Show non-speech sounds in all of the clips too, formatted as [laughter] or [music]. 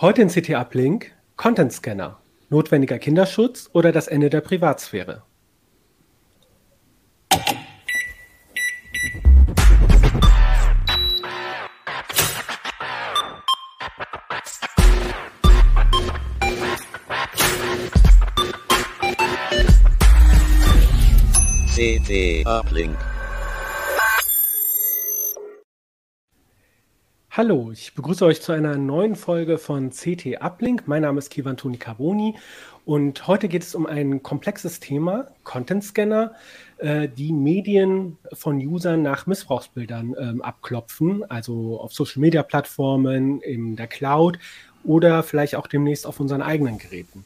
Heute in CT Uplink Content Scanner, notwendiger Kinderschutz oder das Ende der Privatsphäre. CT Uplink. Hallo, ich begrüße euch zu einer neuen Folge von CT Uplink. Mein Name ist Kivan Toni Carboni und heute geht es um ein komplexes Thema, Content Scanner, äh, die Medien von Usern nach Missbrauchsbildern ähm, abklopfen, also auf Social Media Plattformen, in der Cloud oder vielleicht auch demnächst auf unseren eigenen Geräten.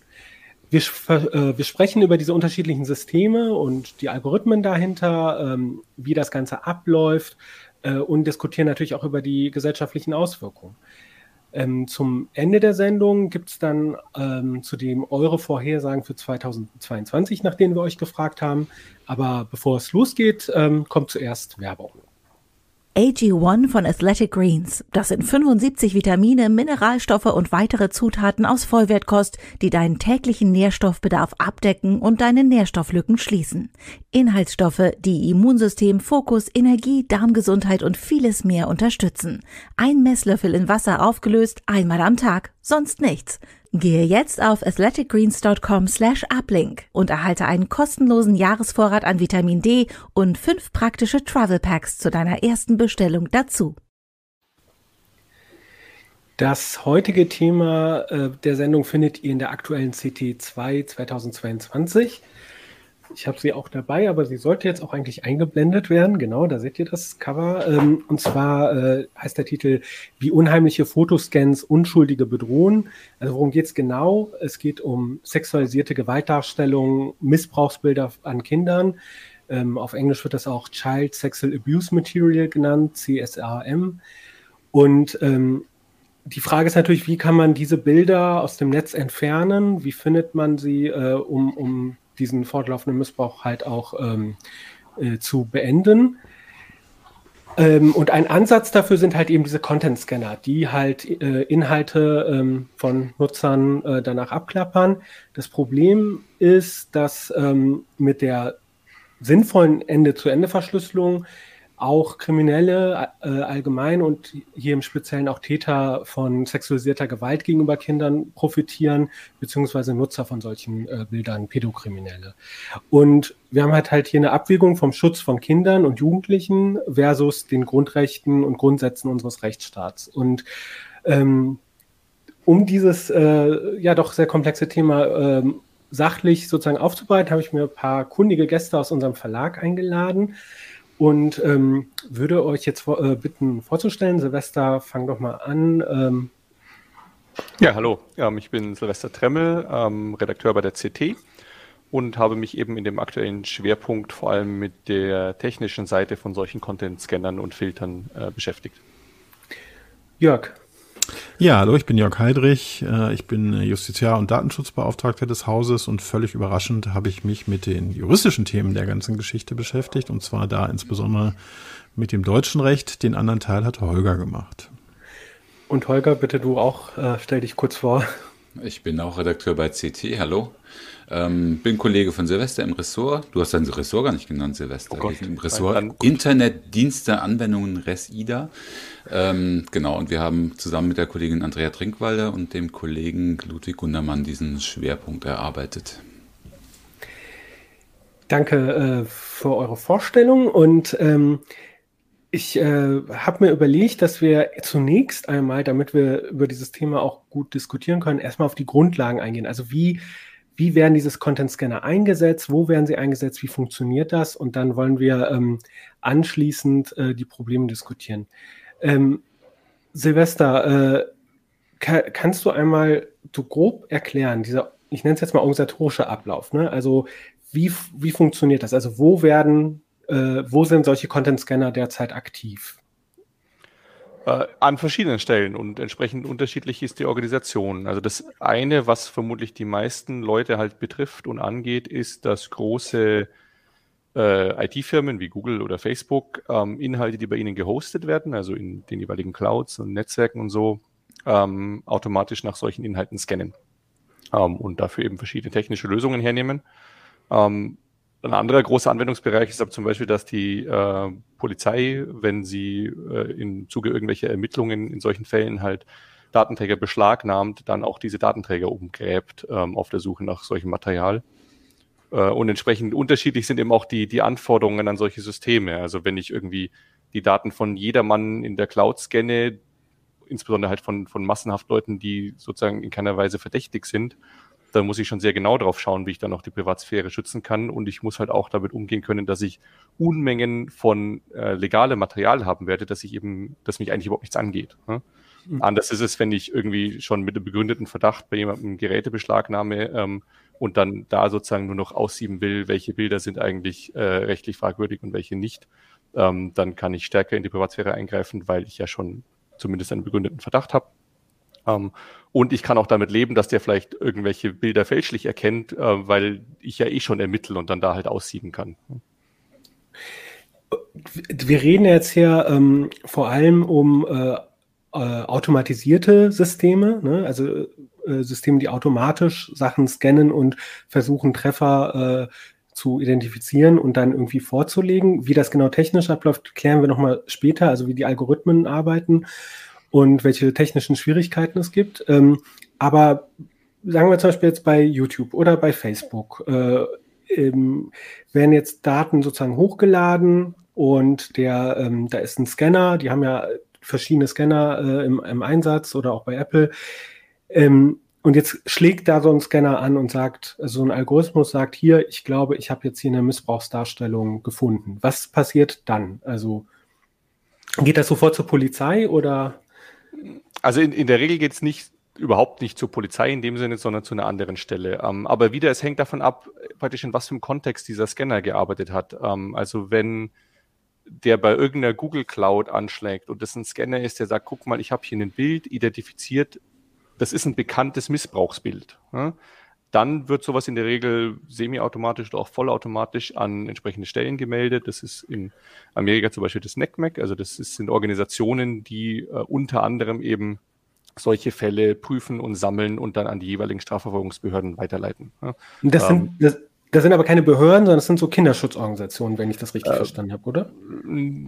Wir, äh, wir, sprechen über diese unterschiedlichen Systeme und die Algorithmen dahinter, ähm, wie das Ganze abläuft äh, und diskutieren natürlich auch über die gesellschaftlichen Auswirkungen. Ähm, zum Ende der Sendung gibt es dann ähm, zudem eure Vorhersagen für 2022, nach denen wir euch gefragt haben. Aber bevor es losgeht, ähm, kommt zuerst Werbung. AG1 von Athletic Greens. Das sind 75 Vitamine, Mineralstoffe und weitere Zutaten aus Vollwertkost, die deinen täglichen Nährstoffbedarf abdecken und deine Nährstofflücken schließen. Inhaltsstoffe, die Immunsystem, Fokus, Energie, Darmgesundheit und vieles mehr unterstützen. Ein Messlöffel in Wasser aufgelöst, einmal am Tag, sonst nichts. Gehe jetzt auf athleticgreens.com slash uplink und erhalte einen kostenlosen Jahresvorrat an Vitamin D und fünf praktische Travel Packs zu deiner ersten Bestellung dazu. Das heutige Thema äh, der Sendung findet ihr in der aktuellen CT2 2022. Ich habe sie auch dabei, aber sie sollte jetzt auch eigentlich eingeblendet werden. Genau, da seht ihr das Cover. Ähm, und zwar äh, heißt der Titel Wie unheimliche Fotoscans Unschuldige bedrohen. Also worum geht es genau? Es geht um sexualisierte Gewaltdarstellungen, Missbrauchsbilder an Kindern. Ähm, auf Englisch wird das auch Child Sexual Abuse Material genannt, CSAM. Und ähm, die Frage ist natürlich, wie kann man diese Bilder aus dem Netz entfernen? Wie findet man sie, äh, um, um diesen fortlaufenden Missbrauch halt auch ähm, äh, zu beenden. Ähm, und ein Ansatz dafür sind halt eben diese Content-Scanner, die halt äh, Inhalte ähm, von Nutzern äh, danach abklappern. Das Problem ist, dass ähm, mit der sinnvollen Ende-zu-Ende-Verschlüsselung auch Kriminelle äh, allgemein und hier im Speziellen auch Täter von sexualisierter Gewalt gegenüber Kindern profitieren, beziehungsweise Nutzer von solchen äh, Bildern, Pädokriminelle. Und wir haben halt halt hier eine Abwägung vom Schutz von Kindern und Jugendlichen versus den Grundrechten und Grundsätzen unseres Rechtsstaats. Und ähm, um dieses äh, ja doch sehr komplexe Thema ähm, sachlich sozusagen aufzubereiten, habe ich mir ein paar kundige Gäste aus unserem Verlag eingeladen und ähm, würde euch jetzt äh, bitten vorzustellen. Silvester, fang doch mal an. Ähm. Ja, hallo. Ähm, ich bin Silvester Tremmel, ähm, Redakteur bei der CT und habe mich eben in dem aktuellen Schwerpunkt vor allem mit der technischen Seite von solchen Content-Scannern und Filtern äh, beschäftigt. Jörg, ja, hallo, ich bin Jörg Heidrich. Äh, ich bin Justiziar und Datenschutzbeauftragter des Hauses und völlig überraschend habe ich mich mit den juristischen Themen der ganzen Geschichte beschäftigt und zwar da insbesondere mit dem deutschen Recht. Den anderen Teil hat Holger gemacht. Und Holger, bitte du auch, äh, stell dich kurz vor. Ich bin auch Redakteur bei CT. Hallo. Ähm, bin Kollege von Silvester im Ressort. Du hast dein Ressort gar nicht genannt, Silvester. Oh Gott, Im Ressort Internetdienste, Anwendungen, ResIDA. Ähm, genau, und wir haben zusammen mit der Kollegin Andrea Trinkwalder und dem Kollegen Ludwig Gundermann diesen Schwerpunkt erarbeitet. Danke äh, für eure Vorstellung und ähm, ich äh, habe mir überlegt, dass wir zunächst einmal, damit wir über dieses Thema auch gut diskutieren können, erstmal auf die Grundlagen eingehen. Also wie wie werden dieses Content Scanner eingesetzt, wo werden sie eingesetzt, wie funktioniert das und dann wollen wir ähm, anschließend äh, die Probleme diskutieren. Ähm, Silvester, äh, ka kannst du einmal so grob erklären, dieser, ich nenne es jetzt mal organisatorischer Ablauf, ne? also wie, wie funktioniert das? Also wo werden, äh, wo sind solche Content Scanner derzeit aktiv? Äh, an verschiedenen Stellen und entsprechend unterschiedlich ist die Organisation. Also das eine, was vermutlich die meisten Leute halt betrifft und angeht, ist, dass große äh, IT-Firmen wie Google oder Facebook ähm, Inhalte, die bei ihnen gehostet werden, also in den jeweiligen Clouds und Netzwerken und so, ähm, automatisch nach solchen Inhalten scannen ähm, und dafür eben verschiedene technische Lösungen hernehmen. Ähm, ein anderer großer Anwendungsbereich ist aber zum Beispiel, dass die äh, Polizei, wenn sie äh, im Zuge irgendwelcher Ermittlungen in solchen Fällen halt Datenträger beschlagnahmt, dann auch diese Datenträger umgräbt ähm, auf der Suche nach solchem Material. Äh, und entsprechend unterschiedlich sind eben auch die, die Anforderungen an solche Systeme. Also wenn ich irgendwie die Daten von jedermann in der Cloud scanne, insbesondere halt von, von massenhaft Leuten, die sozusagen in keiner Weise verdächtig sind, da muss ich schon sehr genau drauf schauen, wie ich dann auch die Privatsphäre schützen kann. Und ich muss halt auch damit umgehen können, dass ich Unmengen von äh, legalem Material haben werde, dass ich eben, dass mich eigentlich überhaupt nichts angeht. Ne? Mhm. Anders ist es, wenn ich irgendwie schon mit einem begründeten Verdacht bei jemandem Geräte beschlagnahme ähm, und dann da sozusagen nur noch aussieben will, welche Bilder sind eigentlich äh, rechtlich fragwürdig und welche nicht. Ähm, dann kann ich stärker in die Privatsphäre eingreifen, weil ich ja schon zumindest einen begründeten Verdacht habe. Ähm, und ich kann auch damit leben, dass der vielleicht irgendwelche Bilder fälschlich erkennt, äh, weil ich ja eh schon ermittle und dann da halt aussieben kann. Wir reden jetzt hier ähm, vor allem um äh, äh, automatisierte Systeme, ne? also äh, Systeme, die automatisch Sachen scannen und versuchen, Treffer äh, zu identifizieren und dann irgendwie vorzulegen. Wie das genau technisch abläuft, klären wir nochmal später, also wie die Algorithmen arbeiten und welche technischen Schwierigkeiten es gibt. Ähm, aber sagen wir zum Beispiel jetzt bei YouTube oder bei Facebook, äh, ähm, werden jetzt Daten sozusagen hochgeladen und der, ähm, da ist ein Scanner, die haben ja verschiedene Scanner äh, im, im, Einsatz oder auch bei Apple. Ähm, und jetzt schlägt da so ein Scanner an und sagt, also so ein Algorithmus sagt, hier, ich glaube, ich habe jetzt hier eine Missbrauchsdarstellung gefunden. Was passiert dann? Also geht das sofort zur Polizei oder? Also in, in der Regel geht es nicht überhaupt nicht zur Polizei in dem Sinne, sondern zu einer anderen Stelle. Ähm, aber wieder, es hängt davon ab, praktisch in was für einem Kontext dieser Scanner gearbeitet hat. Ähm, also wenn der bei irgendeiner Google Cloud anschlägt und das ein Scanner ist, der sagt, guck mal, ich habe hier ein Bild identifiziert, das ist ein bekanntes Missbrauchsbild. Ja? Dann wird sowas in der Regel semi-automatisch oder auch vollautomatisch an entsprechende Stellen gemeldet. Das ist in Amerika zum Beispiel das NECMEC. Also das ist, sind Organisationen, die äh, unter anderem eben solche Fälle prüfen und sammeln und dann an die jeweiligen Strafverfolgungsbehörden weiterleiten. Ja. Das, sind, ähm, das, das sind aber keine Behörden, sondern das sind so Kinderschutzorganisationen, wenn ich das richtig äh, verstanden habe, oder?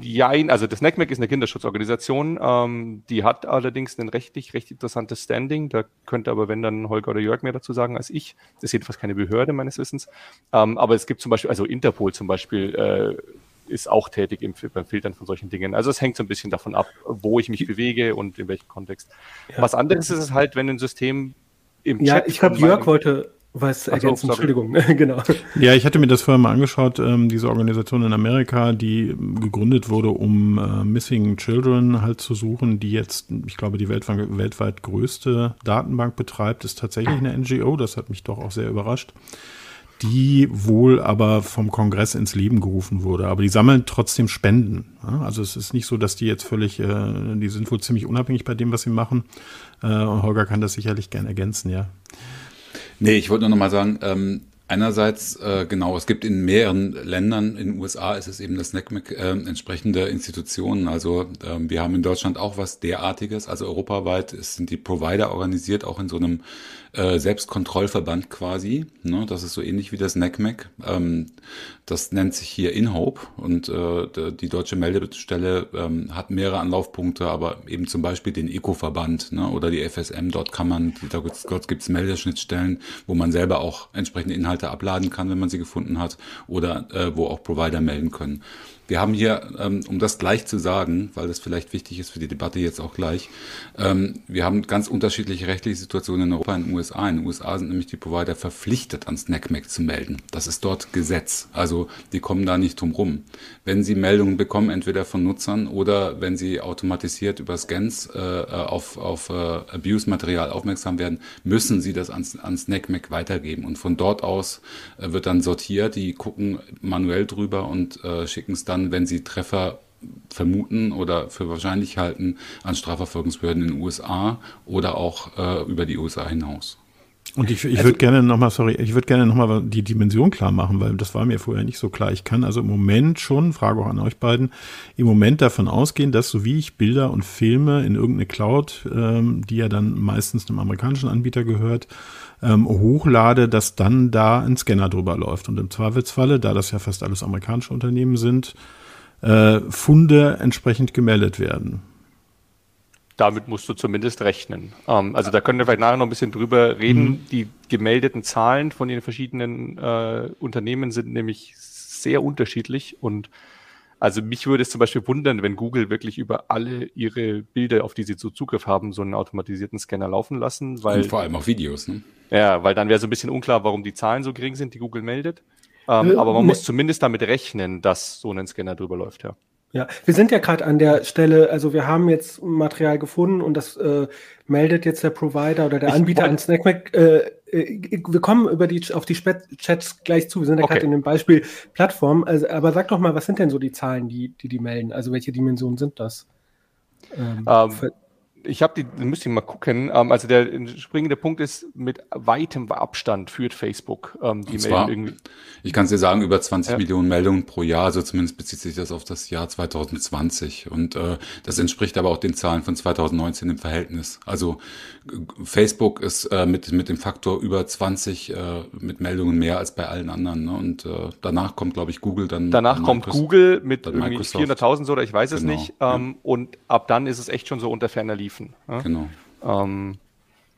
Ja, also das NECMEC ist eine Kinderschutzorganisation. Ähm, die hat allerdings ein rechtlich recht interessantes Standing. Da könnte aber, wenn dann Holger oder Jörg mehr dazu sagen als ich. Das ist jedenfalls keine Behörde meines Wissens. Ähm, aber es gibt zum Beispiel, also Interpol zum Beispiel, äh, ist auch tätig im, beim Filtern von solchen Dingen. Also es hängt so ein bisschen davon ab, wo ich mich bewege und in welchem Kontext. Ja. Was anderes ist es halt, wenn ein System im Chat. Ja, ich glaube, Jörg wollte was ergänzen, so, Entschuldigung, [laughs] genau. Ja, ich hatte mir das vorher mal angeschaut, ähm, diese Organisation in Amerika, die gegründet wurde, um äh, Missing Children halt zu suchen, die jetzt, ich glaube, die weltweit, weltweit größte Datenbank betreibt, ist tatsächlich eine NGO, das hat mich doch auch sehr überrascht die wohl aber vom Kongress ins Leben gerufen wurde. Aber die sammeln trotzdem Spenden. Also es ist nicht so, dass die jetzt völlig, äh, die sind wohl ziemlich unabhängig bei dem, was sie machen. Äh, Holger kann das sicherlich gern ergänzen, ja. Nee, ich wollte nur noch mal sagen, ähm, Einerseits, äh, genau, es gibt in mehreren Ländern, in den USA ist es eben das NECMEC, äh, entsprechende Institutionen. Also ähm, wir haben in Deutschland auch was derartiges. Also europaweit sind die Provider organisiert, auch in so einem äh, Selbstkontrollverband quasi. Ne? Das ist so ähnlich wie das NECMEC. Ähm, das nennt sich hier InHope und äh, die deutsche Meldestelle ähm, hat mehrere Anlaufpunkte, aber eben zum Beispiel den Eco-Verband ne? oder die FSM. Dort kann man, dort gibt es Meldeschnittstellen, wo man selber auch entsprechende Inhalte abladen kann, wenn man sie gefunden hat oder äh, wo auch Provider melden können. Wir haben hier, ähm, um das gleich zu sagen, weil das vielleicht wichtig ist für die Debatte jetzt auch gleich, ähm, wir haben ganz unterschiedliche rechtliche Situationen in Europa und in den USA. In den USA sind nämlich die Provider verpflichtet, ans NECMEC zu melden. Das ist dort Gesetz. Also die kommen da nicht drum rum. Wenn sie Meldungen bekommen, entweder von Nutzern oder wenn sie automatisiert über Scans äh, auf, auf äh, Abuse-Material aufmerksam werden, müssen sie das ans, ans NECMEC weitergeben. Und von dort aus äh, wird dann sortiert, die gucken manuell drüber und schicken es dann dann, wenn sie Treffer vermuten oder für wahrscheinlich halten, an Strafverfolgungsbehörden in den USA oder auch äh, über die USA hinaus. Und ich, ich also, würde gerne nochmal, sorry, ich würde gerne nochmal die Dimension klar machen, weil das war mir vorher nicht so klar. Ich kann also im Moment schon, Frage auch an euch beiden, im Moment davon ausgehen, dass so wie ich Bilder und Filme in irgendeine Cloud, ähm, die ja dann meistens einem amerikanischen Anbieter gehört, ähm, hochlade, dass dann da ein Scanner drüber läuft. Und im Zweifelsfalle, da das ja fast alles amerikanische Unternehmen sind, äh, Funde entsprechend gemeldet werden damit musst du zumindest rechnen. Ähm, also da können wir vielleicht nachher noch ein bisschen drüber reden. Mhm. Die gemeldeten Zahlen von den verschiedenen äh, Unternehmen sind nämlich sehr unterschiedlich und also mich würde es zum Beispiel wundern, wenn Google wirklich über alle ihre Bilder, auf die sie so Zugriff haben, so einen automatisierten Scanner laufen lassen. Weil, und vor allem auch Videos, ne? Ja, weil dann wäre so ein bisschen unklar, warum die Zahlen so gering sind, die Google meldet. Ähm, äh, aber man muss zumindest damit rechnen, dass so ein Scanner drüber läuft, ja. Ja, wir sind ja gerade an der Stelle, also wir haben jetzt Material gefunden und das äh, meldet jetzt der Provider oder der ich Anbieter an SnackMac. Äh, wir kommen über die, auf die Chats gleich zu. Wir sind ja okay. gerade in dem Beispiel Plattform. Also, aber sag doch mal, was sind denn so die Zahlen, die die, die melden? Also welche Dimensionen sind das? Ähm, um, ähm, ich habe die, müsste ich mal gucken. Ähm, also der springende Punkt ist, mit weitem Abstand führt Facebook ähm, die zwar, irgendwie. Ich kann es dir sagen, über 20 ja. Millionen Meldungen pro Jahr, also zumindest bezieht sich das auf das Jahr 2020. Und äh, das entspricht aber auch den Zahlen von 2019 im Verhältnis. Also Facebook ist äh, mit, mit dem Faktor über 20 äh, mit Meldungen mehr als bei allen anderen. Ne? Und äh, danach kommt, glaube ich, Google dann. Danach kommt Google mit 400.000 oder ich weiß es genau, nicht. Ähm, ja. Und ab dann ist es echt schon so unter ferner Liefen liefen. Ja? Genau. Ähm,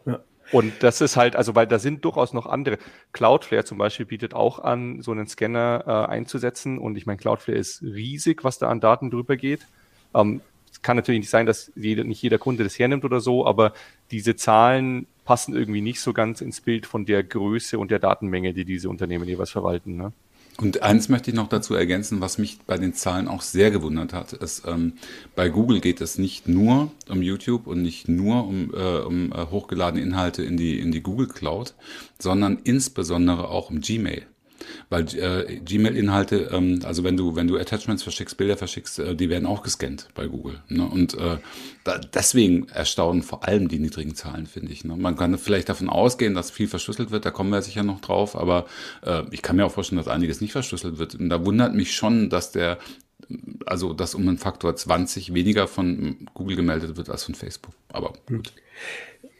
ja. Und das ist halt, also weil da sind durchaus noch andere. Cloudflare zum Beispiel bietet auch an, so einen Scanner äh, einzusetzen. Und ich meine, Cloudflare ist riesig, was da an Daten drüber geht. Ähm, es kann natürlich nicht sein, dass jeder, nicht jeder Kunde das hernimmt oder so, aber diese Zahlen passen irgendwie nicht so ganz ins Bild von der Größe und der Datenmenge, die diese Unternehmen jeweils verwalten. Ne? Und eins möchte ich noch dazu ergänzen, was mich bei den Zahlen auch sehr gewundert hat, ist, ähm, bei Google geht es nicht nur um YouTube und nicht nur um, äh, um äh, hochgeladene Inhalte in die, in die Google Cloud, sondern insbesondere auch um Gmail. Weil äh, Gmail-Inhalte, ähm, also wenn du, wenn du Attachments verschickst, Bilder verschickst, äh, die werden auch gescannt bei Google. Ne? Und äh, da, deswegen erstaunen vor allem die niedrigen Zahlen, finde ich. Ne? Man kann vielleicht davon ausgehen, dass viel verschlüsselt wird, da kommen wir sicher noch drauf, aber äh, ich kann mir auch vorstellen, dass einiges nicht verschlüsselt wird. Und da wundert mich schon, dass der also dass um einen Faktor 20 weniger von Google gemeldet wird als von Facebook. Aber gut. Äh,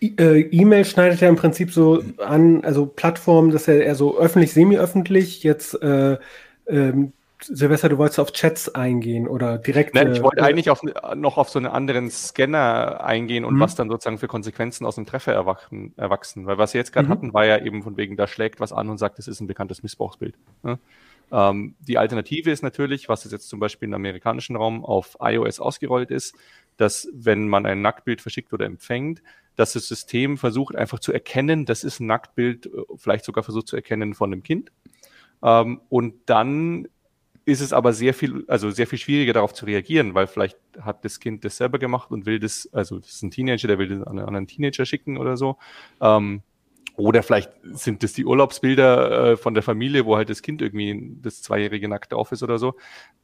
E-Mail schneidet ja im Prinzip so an, also Plattformen, das ist ja eher so öffentlich, semi-öffentlich. Jetzt, äh, ähm, Silvester, du wolltest auf Chats eingehen oder direkt. Nein, ich wollte äh, eigentlich auf, noch auf so einen anderen Scanner eingehen und mhm. was dann sozusagen für Konsequenzen aus dem Treffer erwachsen. erwachsen. Weil was wir jetzt gerade mhm. hatten, war ja eben von wegen, da schlägt was an und sagt, das ist ein bekanntes Missbrauchsbild. Ne? Ähm, die Alternative ist natürlich, was jetzt zum Beispiel im amerikanischen Raum auf iOS ausgerollt ist, dass wenn man ein Nacktbild verschickt oder empfängt, dass das System versucht einfach zu erkennen, das ist ein Nacktbild, äh, vielleicht sogar versucht zu erkennen von einem Kind. Ähm, und dann ist es aber sehr viel, also sehr viel schwieriger darauf zu reagieren, weil vielleicht hat das Kind das selber gemacht und will das, also das ist ein Teenager, der will das an einen anderen Teenager schicken oder so. Ähm, oder vielleicht sind das die Urlaubsbilder äh, von der Familie, wo halt das Kind irgendwie das zweijährige nackt auf ist oder so.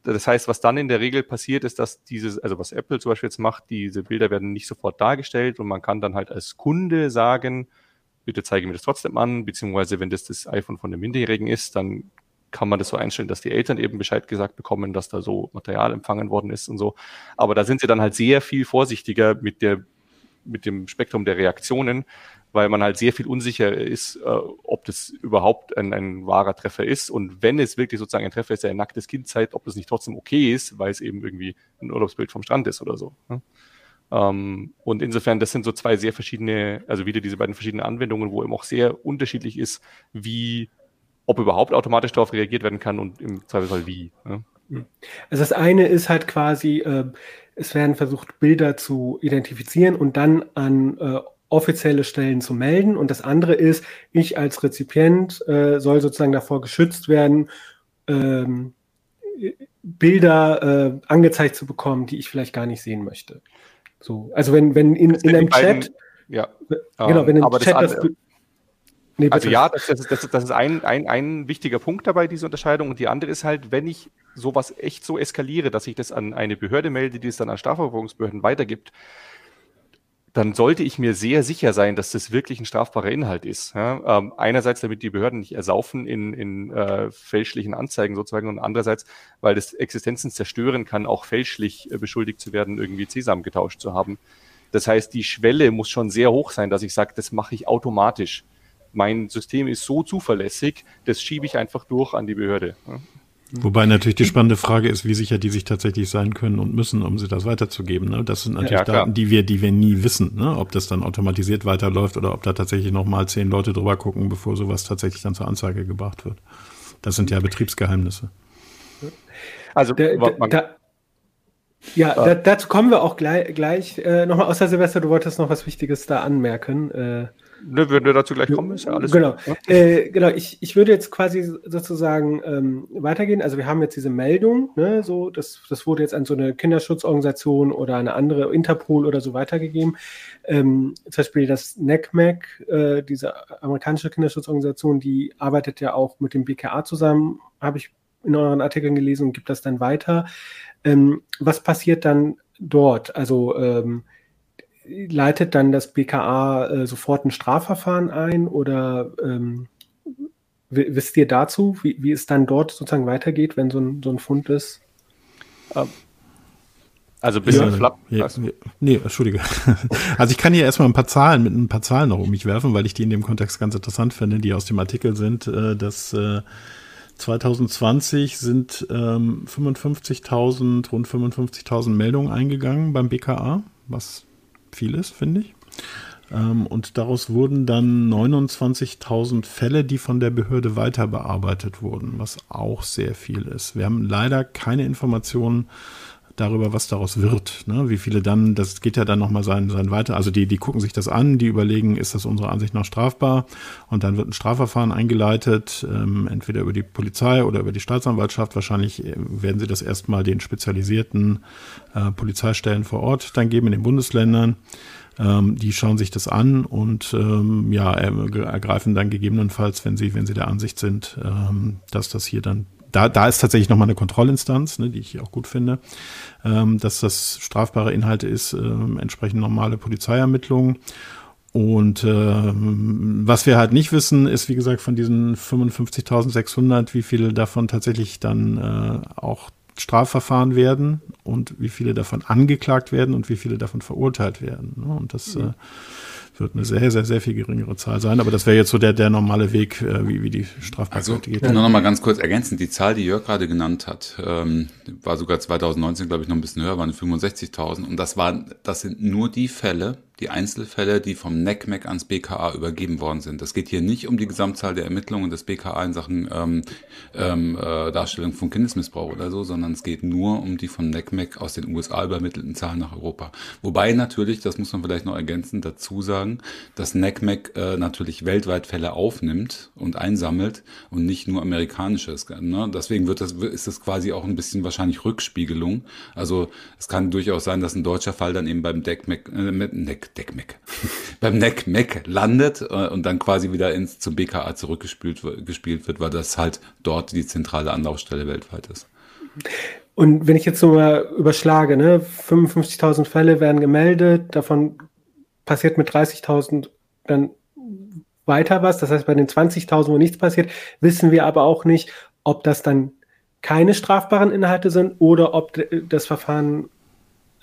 Das heißt, was dann in der Regel passiert, ist, dass dieses, also was Apple zum Beispiel jetzt macht, diese Bilder werden nicht sofort dargestellt und man kann dann halt als Kunde sagen, bitte zeige mir das trotzdem an, beziehungsweise wenn das das iPhone von der Minderjährigen ist, dann kann man das so einstellen, dass die Eltern eben Bescheid gesagt bekommen, dass da so Material empfangen worden ist und so. Aber da sind sie dann halt sehr viel vorsichtiger mit der mit dem Spektrum der Reaktionen, weil man halt sehr viel unsicher ist, äh, ob das überhaupt ein, ein wahrer Treffer ist. Und wenn es wirklich sozusagen ein Treffer ist, der ein nacktes Kind zeigt, ob das nicht trotzdem okay ist, weil es eben irgendwie ein Urlaubsbild vom Strand ist oder so. Ne? Ähm, und insofern, das sind so zwei sehr verschiedene, also wieder diese beiden verschiedenen Anwendungen, wo eben auch sehr unterschiedlich ist, wie, ob überhaupt automatisch darauf reagiert werden kann und im Zweifelsfall wie. Ne? Also das eine ist halt quasi, äh, es werden versucht, Bilder zu identifizieren und dann an äh, offizielle Stellen zu melden. Und das andere ist, ich als Rezipient äh, soll sozusagen davor geschützt werden, ähm, Bilder äh, angezeigt zu bekommen, die ich vielleicht gar nicht sehen möchte. So, also wenn, wenn in, in einem beiden, Chat, ja, genau, wenn im Chat das, das Nee, also ja, das, das, das, das ist ein, ein, ein wichtiger Punkt dabei, diese Unterscheidung. Und die andere ist halt, wenn ich sowas echt so eskaliere, dass ich das an eine Behörde melde, die es dann an Strafverfolgungsbehörden weitergibt, dann sollte ich mir sehr sicher sein, dass das wirklich ein strafbarer Inhalt ist. Ja? Ähm, einerseits, damit die Behörden nicht ersaufen in, in äh, fälschlichen Anzeigen sozusagen und andererseits, weil das Existenzen zerstören kann, auch fälschlich äh, beschuldigt zu werden, irgendwie Sesam getauscht zu haben. Das heißt, die Schwelle muss schon sehr hoch sein, dass ich sage, das mache ich automatisch. Mein System ist so zuverlässig, das schiebe ich einfach durch an die Behörde. Ja? Wobei natürlich die spannende Frage ist, wie sicher die sich tatsächlich sein können und müssen, um sie das weiterzugeben. Ne? Das sind natürlich ja, Daten, die wir, die wir nie wissen, ne? ob das dann automatisiert weiterläuft oder ob da tatsächlich nochmal zehn Leute drüber gucken, bevor sowas tatsächlich dann zur Anzeige gebracht wird. Das sind ja Betriebsgeheimnisse. Also da, da, ja, da, dazu kommen wir auch gleich, gleich äh, nochmal. Außer Silvester, du wolltest noch was Wichtiges da anmerken. Äh, Ne, wenn wir dazu gleich kommen, ist ja alles Genau, gut, ne? äh, genau. Ich, ich würde jetzt quasi sozusagen ähm, weitergehen. Also wir haben jetzt diese Meldung, ne, so, das, das wurde jetzt an so eine Kinderschutzorganisation oder eine andere Interpol oder so weitergegeben. Ähm, zum Beispiel das NECMEC, äh, diese amerikanische Kinderschutzorganisation, die arbeitet ja auch mit dem BKA zusammen, habe ich in euren Artikeln gelesen und gibt das dann weiter. Ähm, was passiert dann dort? Also ähm, leitet dann das BKA äh, sofort ein Strafverfahren ein oder ähm, wisst ihr dazu, wie, wie es dann dort sozusagen weitergeht, wenn so ein, so ein Fund ist? Ähm, also bis ja, Flapp. Ja, nee, Entschuldige. [laughs] Also ich kann hier erstmal ein paar Zahlen mit ein paar Zahlen noch um mich werfen, weil ich die in dem Kontext ganz interessant finde, die aus dem Artikel sind, äh, dass äh, 2020 sind ähm, 55.000, rund 55.000 Meldungen eingegangen beim BKA, was vieles, finde ich. Ähm, und daraus wurden dann 29.000 Fälle, die von der Behörde weiter bearbeitet wurden, was auch sehr viel ist. Wir haben leider keine Informationen darüber, was daraus wird. Ne? Wie viele dann, das geht ja dann nochmal sein, sein weiter. Also die, die gucken sich das an, die überlegen, ist das unserer Ansicht nach strafbar? Und dann wird ein Strafverfahren eingeleitet, ähm, entweder über die Polizei oder über die Staatsanwaltschaft. Wahrscheinlich äh, werden sie das erstmal den spezialisierten äh, Polizeistellen vor Ort dann geben in den Bundesländern. Ähm, die schauen sich das an und ähm, ja, ergreifen dann gegebenenfalls, wenn sie, wenn sie der Ansicht sind, ähm, dass das hier dann da, da ist tatsächlich nochmal eine Kontrollinstanz, ne, die ich auch gut finde, ähm, dass das strafbare Inhalte ist, ähm, entsprechend normale Polizeiermittlungen. Und ähm, was wir halt nicht wissen, ist, wie gesagt, von diesen 55.600, wie viele davon tatsächlich dann äh, auch Strafverfahren werden und wie viele davon angeklagt werden und wie viele davon verurteilt werden. Ne? Und das mhm. äh, wird eine sehr, sehr, sehr viel geringere Zahl sein. Aber das wäre jetzt so der, der normale Weg, äh, wie, wie die Strafbarkeit also, geht. Nur noch mal ganz kurz ergänzen. Die Zahl, die Jörg gerade genannt hat, ähm, war sogar 2019, glaube ich, noch ein bisschen höher, waren 65.000. Und das waren, das sind nur die Fälle, die Einzelfälle, die vom NECMEC ans BKA übergeben worden sind. Das geht hier nicht um die Gesamtzahl der Ermittlungen des BKA in Sachen ähm, ähm, äh, Darstellung von Kindesmissbrauch oder so, sondern es geht nur um die vom NECMEC aus den USA übermittelten Zahlen nach Europa. Wobei natürlich, das muss man vielleicht noch ergänzen, dazu sagen, dass NECMEC äh, natürlich weltweit Fälle aufnimmt und einsammelt und nicht nur amerikanisches. Ne? Deswegen wird das, ist das quasi auch ein bisschen wahrscheinlich Rückspiegelung. Also es kann durchaus sein, dass ein deutscher Fall dann eben beim DECMEC, äh, NEC, Deckmeck, [laughs] beim NECMEC landet äh, und dann quasi wieder ins zum BKA zurückgespielt gespielt wird, weil das halt dort die zentrale Anlaufstelle weltweit ist. Und wenn ich jetzt so mal überschlage, ne, 55.000 Fälle werden gemeldet, davon passiert mit 30.000 dann weiter was. Das heißt, bei den 20.000, wo nichts passiert, wissen wir aber auch nicht, ob das dann keine strafbaren Inhalte sind oder ob das Verfahren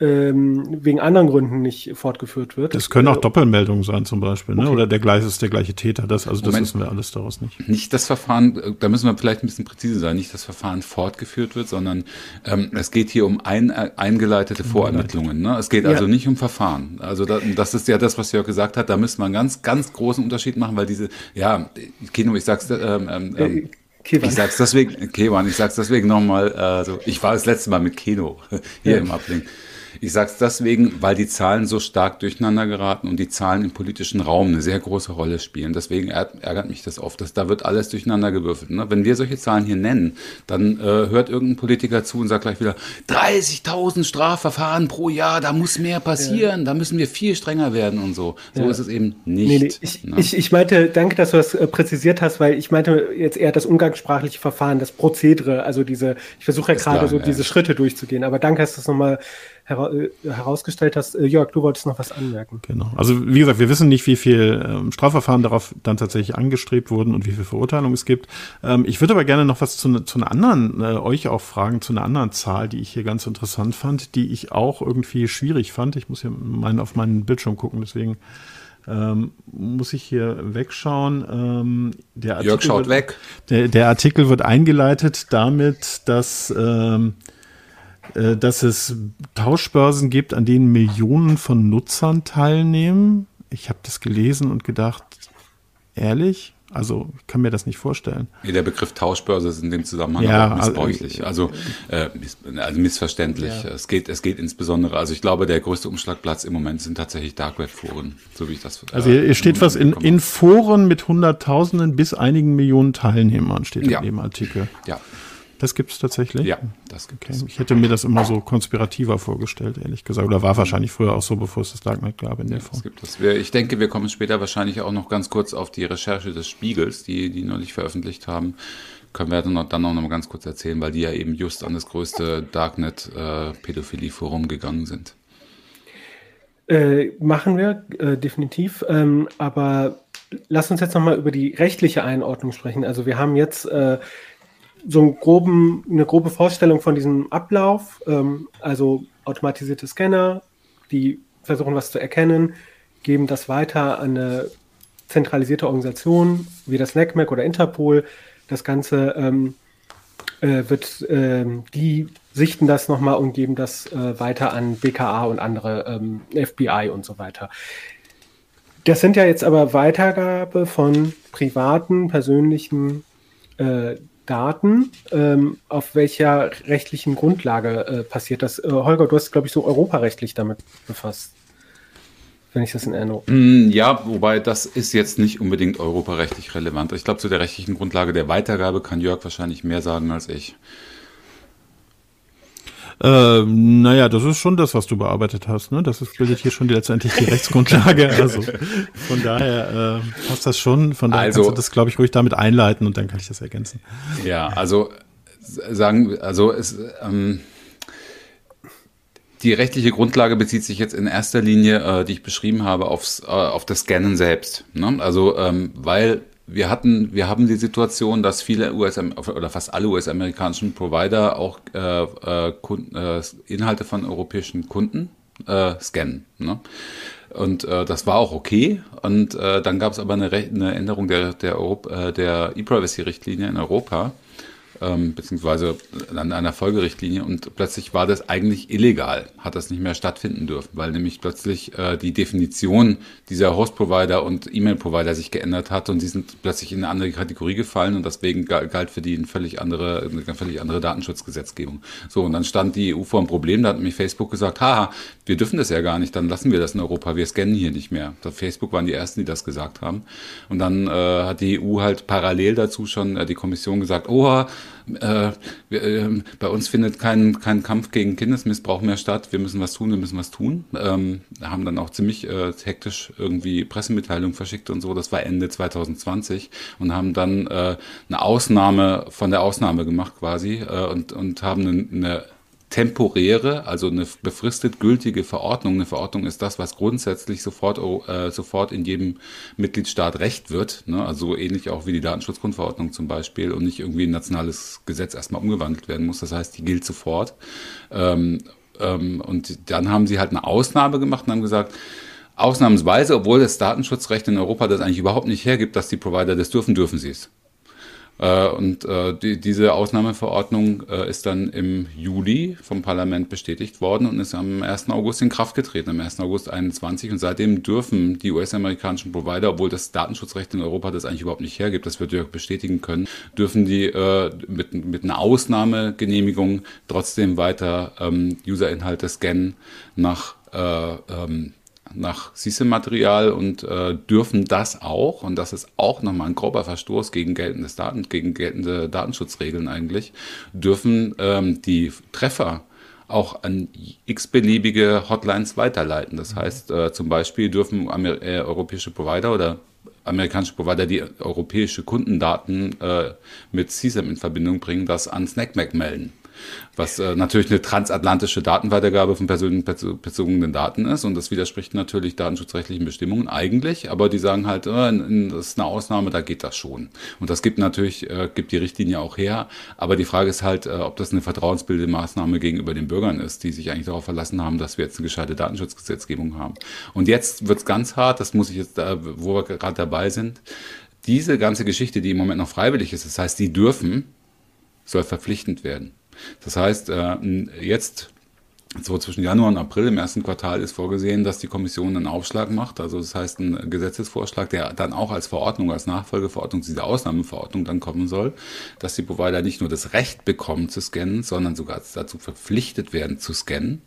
ähm, wegen anderen Gründen nicht fortgeführt wird. Das können auch äh, Doppelmeldungen sein zum Beispiel, ne? Okay. oder der gleiche ist der gleiche Täter. Das, also das Moment, wissen wir alles daraus nicht. Nicht das Verfahren, äh, da müssen wir vielleicht ein bisschen präzise sein, nicht das Verfahren fortgeführt wird, sondern ähm, es geht hier um ein, äh, eingeleitete Vorermittlungen. Ne? Es geht also ja. nicht um Verfahren. Also da, das ist ja das, was Jörg gesagt hat. Da müssen wir einen ganz, ganz großen Unterschied machen, weil diese, ja, Kino, ich sag's, ähm, ähm, ähm Kevan. Ich sag's deswegen, Kevan, ich sag's deswegen nochmal, also ich war das letzte Mal mit Keno [laughs] hier ja. im Ablink. Ich sage es deswegen, weil die Zahlen so stark durcheinander geraten und die Zahlen im politischen Raum eine sehr große Rolle spielen. Deswegen ärgert mich das oft, dass da wird alles durcheinander gewürfelt. Ne? Wenn wir solche Zahlen hier nennen, dann äh, hört irgendein Politiker zu und sagt gleich wieder 30.000 Strafverfahren pro Jahr, da muss mehr passieren, ja. da müssen wir viel strenger werden und so. So ja. ist es eben nicht. Nee, nee. Ich, ne? ich, ich, meinte, danke, dass du das äh, präzisiert hast, weil ich meinte jetzt eher das umgangssprachliche Verfahren, das Prozedere, also diese, ich versuche ja gerade so diese Schritte durchzugehen, aber danke, dass du das nochmal hera äh, herausgestellt hast. Äh, Jörg, du wolltest noch was anmerken. Genau. Also wie gesagt, wir wissen nicht, wie viel ähm, Strafverfahren darauf dann tatsächlich angestrebt wurden und wie viel Verurteilungen es gibt. Ähm, ich würde aber gerne noch was zu, zu einer anderen, äh, euch auch fragen, zu einer anderen Zahl, die ich hier ganz interessant fand, die ich auch irgendwie schwierig fand. Ich muss hier mein, auf meinen Bildschirm gucken, deswegen ähm, muss ich hier wegschauen. Ähm, der Artikel Jörg schaut wird, weg. Der, der, Artikel wird eingeleitet damit, dass, ähm, äh, dass es Tauschbörsen gibt, an denen Millionen von Nutzern teilnehmen. Ich habe das gelesen und gedacht, ehrlich? Also ich kann mir das nicht vorstellen. Der Begriff Tauschbörse ist in dem Zusammenhang ja, auch missbräuchlich, also, äh, miss, also missverständlich. Ja. Es, geht, es geht insbesondere, also ich glaube, der größte Umschlagplatz im Moment sind tatsächlich Dark Web Foren, so wie ich das. Äh, also hier steht was in, in Foren mit Hunderttausenden bis einigen Millionen Teilnehmern, steht ja. in dem Artikel. Ja. Das gibt es tatsächlich? Ja, das gibt okay. es. Ich hätte mir das immer so konspirativer vorgestellt, ehrlich gesagt. Oder war wahrscheinlich früher auch so, bevor es das Darknet gab in der ja, Form. Das gibt es. Ich denke, wir kommen später wahrscheinlich auch noch ganz kurz auf die Recherche des Spiegels, die die neulich veröffentlicht haben. Können wir dann noch, dann noch mal ganz kurz erzählen, weil die ja eben just an das größte Darknet-Pädophilie-Forum äh, gegangen sind. Äh, machen wir, äh, definitiv. Ähm, aber lass uns jetzt nochmal über die rechtliche Einordnung sprechen. Also wir haben jetzt äh, so einen groben, eine grobe Vorstellung von diesem Ablauf, ähm, also automatisierte Scanner, die versuchen was zu erkennen, geben das weiter an eine zentralisierte Organisation wie das NECMEC oder Interpol. Das Ganze ähm, äh, wird, äh, die sichten das nochmal und geben das äh, weiter an BKA und andere ähm, FBI und so weiter. Das sind ja jetzt aber Weitergabe von privaten, persönlichen äh, Daten. Ähm, auf welcher rechtlichen Grundlage äh, passiert das? Äh, Holger, du hast, glaube ich, so europarechtlich damit befasst. Wenn ich das in Erinnerung. Mm, ja, wobei das ist jetzt nicht unbedingt europarechtlich relevant. Ich glaube, zu der rechtlichen Grundlage der Weitergabe kann Jörg wahrscheinlich mehr sagen als ich. Äh, naja, das ist schon das, was du bearbeitet hast. Ne? Das ist, bildet hier schon die, letztendlich die Rechtsgrundlage. [laughs] Also von daher äh, passt das schon. Von daher also, kannst du das, glaube ich, ruhig damit einleiten und dann kann ich das ergänzen. Ja, also sagen, also es, ähm, die rechtliche Grundlage bezieht sich jetzt in erster Linie, äh, die ich beschrieben habe, aufs, äh, auf das Scannen selbst. Ne? Also ähm, weil wir hatten, wir haben die Situation, dass viele US oder fast alle US-amerikanischen Provider auch äh, äh, Kunden, äh, Inhalte von europäischen Kunden äh, scannen. Ne? Und äh, das war auch okay. Und äh, dann gab es aber eine, eine Änderung der, der, äh, der E-Privacy-Richtlinie in Europa ähm, beziehungsweise an einer Folgerichtlinie und plötzlich war das eigentlich illegal, hat das nicht mehr stattfinden dürfen, weil nämlich plötzlich äh, die Definition dieser Host-Provider und E-Mail-Provider sich geändert hat und die sind plötzlich in eine andere Kategorie gefallen und deswegen galt für die eine völlig andere, eine völlig andere Datenschutzgesetzgebung. So, und dann stand die EU vor einem Problem, da hat nämlich Facebook gesagt, haha, wir dürfen das ja gar nicht, dann lassen wir das in Europa, wir scannen hier nicht mehr. Facebook waren die Ersten, die das gesagt haben. Und dann äh, hat die EU halt parallel dazu schon äh, die Kommission gesagt, oha, äh, wir, äh, bei uns findet kein, kein Kampf gegen Kindesmissbrauch mehr statt, wir müssen was tun, wir müssen was tun. Ähm, haben dann auch ziemlich äh, hektisch irgendwie Pressemitteilungen verschickt und so, das war Ende 2020 und haben dann äh, eine Ausnahme von der Ausnahme gemacht quasi äh, und, und haben eine, eine temporäre, also eine befristet gültige Verordnung. Eine Verordnung ist das, was grundsätzlich sofort, äh, sofort in jedem Mitgliedstaat Recht wird. Ne? Also ähnlich auch wie die Datenschutzgrundverordnung zum Beispiel und nicht irgendwie ein nationales Gesetz erstmal umgewandelt werden muss. Das heißt, die gilt sofort. Ähm, ähm, und dann haben sie halt eine Ausnahme gemacht und haben gesagt, ausnahmsweise, obwohl das Datenschutzrecht in Europa das eigentlich überhaupt nicht hergibt, dass die Provider das dürfen, dürfen sie es. Äh, und äh, die, diese Ausnahmeverordnung äh, ist dann im Juli vom Parlament bestätigt worden und ist am 1. August in Kraft getreten, am 1. August 21. Und seitdem dürfen die US-amerikanischen Provider, obwohl das Datenschutzrecht in Europa das eigentlich überhaupt nicht hergibt, das wird Jörg bestätigen können, dürfen die mit, mit einer Ausnahmegenehmigung trotzdem weiter ähm, Userinhalte scannen nach äh, ähm, nach SISE-Material und äh, dürfen das auch, und das ist auch nochmal ein grober Verstoß gegen geltendes Daten, gegen geltende Datenschutzregeln eigentlich, dürfen ähm, die Treffer auch an x-beliebige Hotlines weiterleiten. Das heißt, äh, zum Beispiel dürfen Amer äh, europäische Provider oder amerikanische Provider, die europäische Kundendaten äh, mit CSAM in Verbindung bringen, das an SnackMac melden. Was äh, natürlich eine transatlantische Datenweitergabe von personenbezogenen Daten ist und das widerspricht natürlich datenschutzrechtlichen Bestimmungen eigentlich, aber die sagen halt, äh, das ist eine Ausnahme, da geht das schon. Und das gibt natürlich, äh, gibt die Richtlinie auch her, aber die Frage ist halt, äh, ob das eine vertrauensbildende Maßnahme gegenüber den Bürgern ist, die sich eigentlich darauf verlassen haben, dass wir jetzt eine gescheite Datenschutzgesetzgebung haben. Und jetzt wird's ganz hart, das muss ich jetzt, da, wo wir gerade dabei sind, diese ganze Geschichte, die im Moment noch freiwillig ist, das heißt, die dürfen, soll verpflichtend werden. Das heißt, äh, jetzt so zwischen Januar und April im ersten Quartal ist vorgesehen, dass die Kommission einen Aufschlag macht. Also das heißt, ein Gesetzesvorschlag, der dann auch als Verordnung, als Nachfolgeverordnung zu dieser Ausnahmeverordnung dann kommen soll, dass die Provider nicht nur das Recht bekommen zu scannen, sondern sogar dazu verpflichtet werden zu scannen.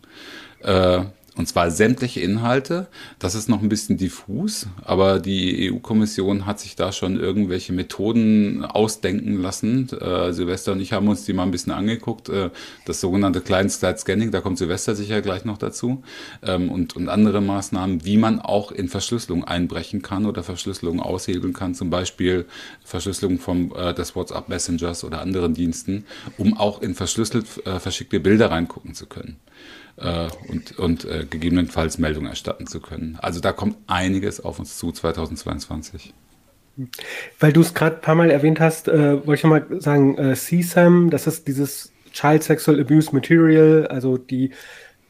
Äh, und zwar sämtliche Inhalte. Das ist noch ein bisschen diffus, aber die EU-Kommission hat sich da schon irgendwelche Methoden ausdenken lassen. Äh, Silvester und ich haben uns die mal ein bisschen angeguckt. Äh, das sogenannte Client-Side-Scanning, da kommt Silvester sicher gleich noch dazu. Ähm, und, und andere Maßnahmen, wie man auch in Verschlüsselung einbrechen kann oder Verschlüsselung aushebeln kann. Zum Beispiel Verschlüsselung vom, äh, des WhatsApp Messengers oder anderen Diensten, um auch in verschlüsselt äh, verschickte Bilder reingucken zu können äh, und, und äh, gegebenenfalls Meldungen erstatten zu können. Also da kommt einiges auf uns zu 2022. Weil du es gerade ein paar Mal erwähnt hast, äh, wollte ich mal sagen, äh, CSAM, das ist dieses Child Sexual Abuse Material, also die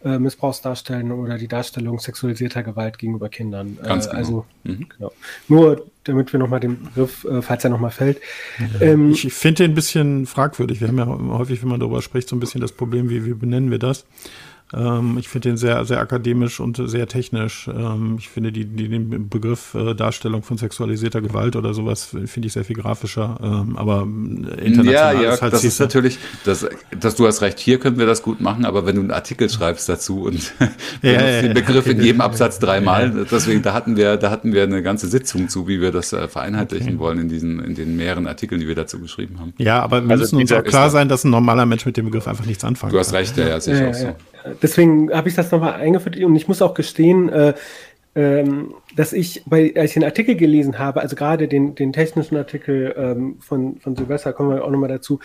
äh, Missbrauchsdarstellung oder die Darstellung sexualisierter Gewalt gegenüber Kindern. Äh, Ganz genau. Also, mhm. genau. Nur damit wir nochmal den Begriff, äh, falls er nochmal fällt. Ja. Ähm, ich finde den ein bisschen fragwürdig. Wir haben ja häufig, wenn man darüber spricht, so ein bisschen das Problem, wie, wie benennen wir das? Ähm, ich finde den sehr, sehr akademisch und sehr technisch. Ähm, ich finde die, die, den Begriff äh, Darstellung von sexualisierter Gewalt oder sowas finde ich sehr viel grafischer. Ähm, aber international ja, ja, ist halt das ist natürlich, das, das, du hast recht, hier können wir das gut machen, aber wenn du einen Artikel schreibst dazu und [laughs] ja, ja, den Begriff in jedem Absatz dreimal, deswegen, da hatten wir, da hatten wir eine ganze Sitzung zu, wie wir das äh, vereinheitlichen okay. wollen in diesen, in den mehreren Artikeln, die wir dazu geschrieben haben. Ja, aber wir also müssen uns auch klar sein, dass ein normaler Mensch mit dem Begriff einfach nichts anfangen kann. Du hast recht, ja, ja, sicher auch so deswegen habe ich das nochmal eingeführt und ich muss auch gestehen, äh, ähm, dass ich, bei, als ich den Artikel gelesen habe, also gerade den, den technischen Artikel ähm, von, von Silvester, kommen wir auch nochmal dazu,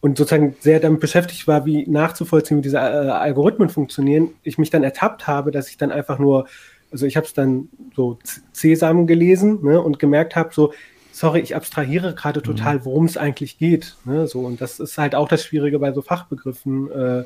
und sozusagen sehr damit beschäftigt war, wie nachzuvollziehen, wie diese äh, Algorithmen funktionieren, ich mich dann ertappt habe, dass ich dann einfach nur, also ich habe es dann so Sesam gelesen ne, und gemerkt habe, so, sorry, ich abstrahiere gerade mhm. total, worum es eigentlich geht. Ne, so, und das ist halt auch das Schwierige bei so Fachbegriffen. Äh,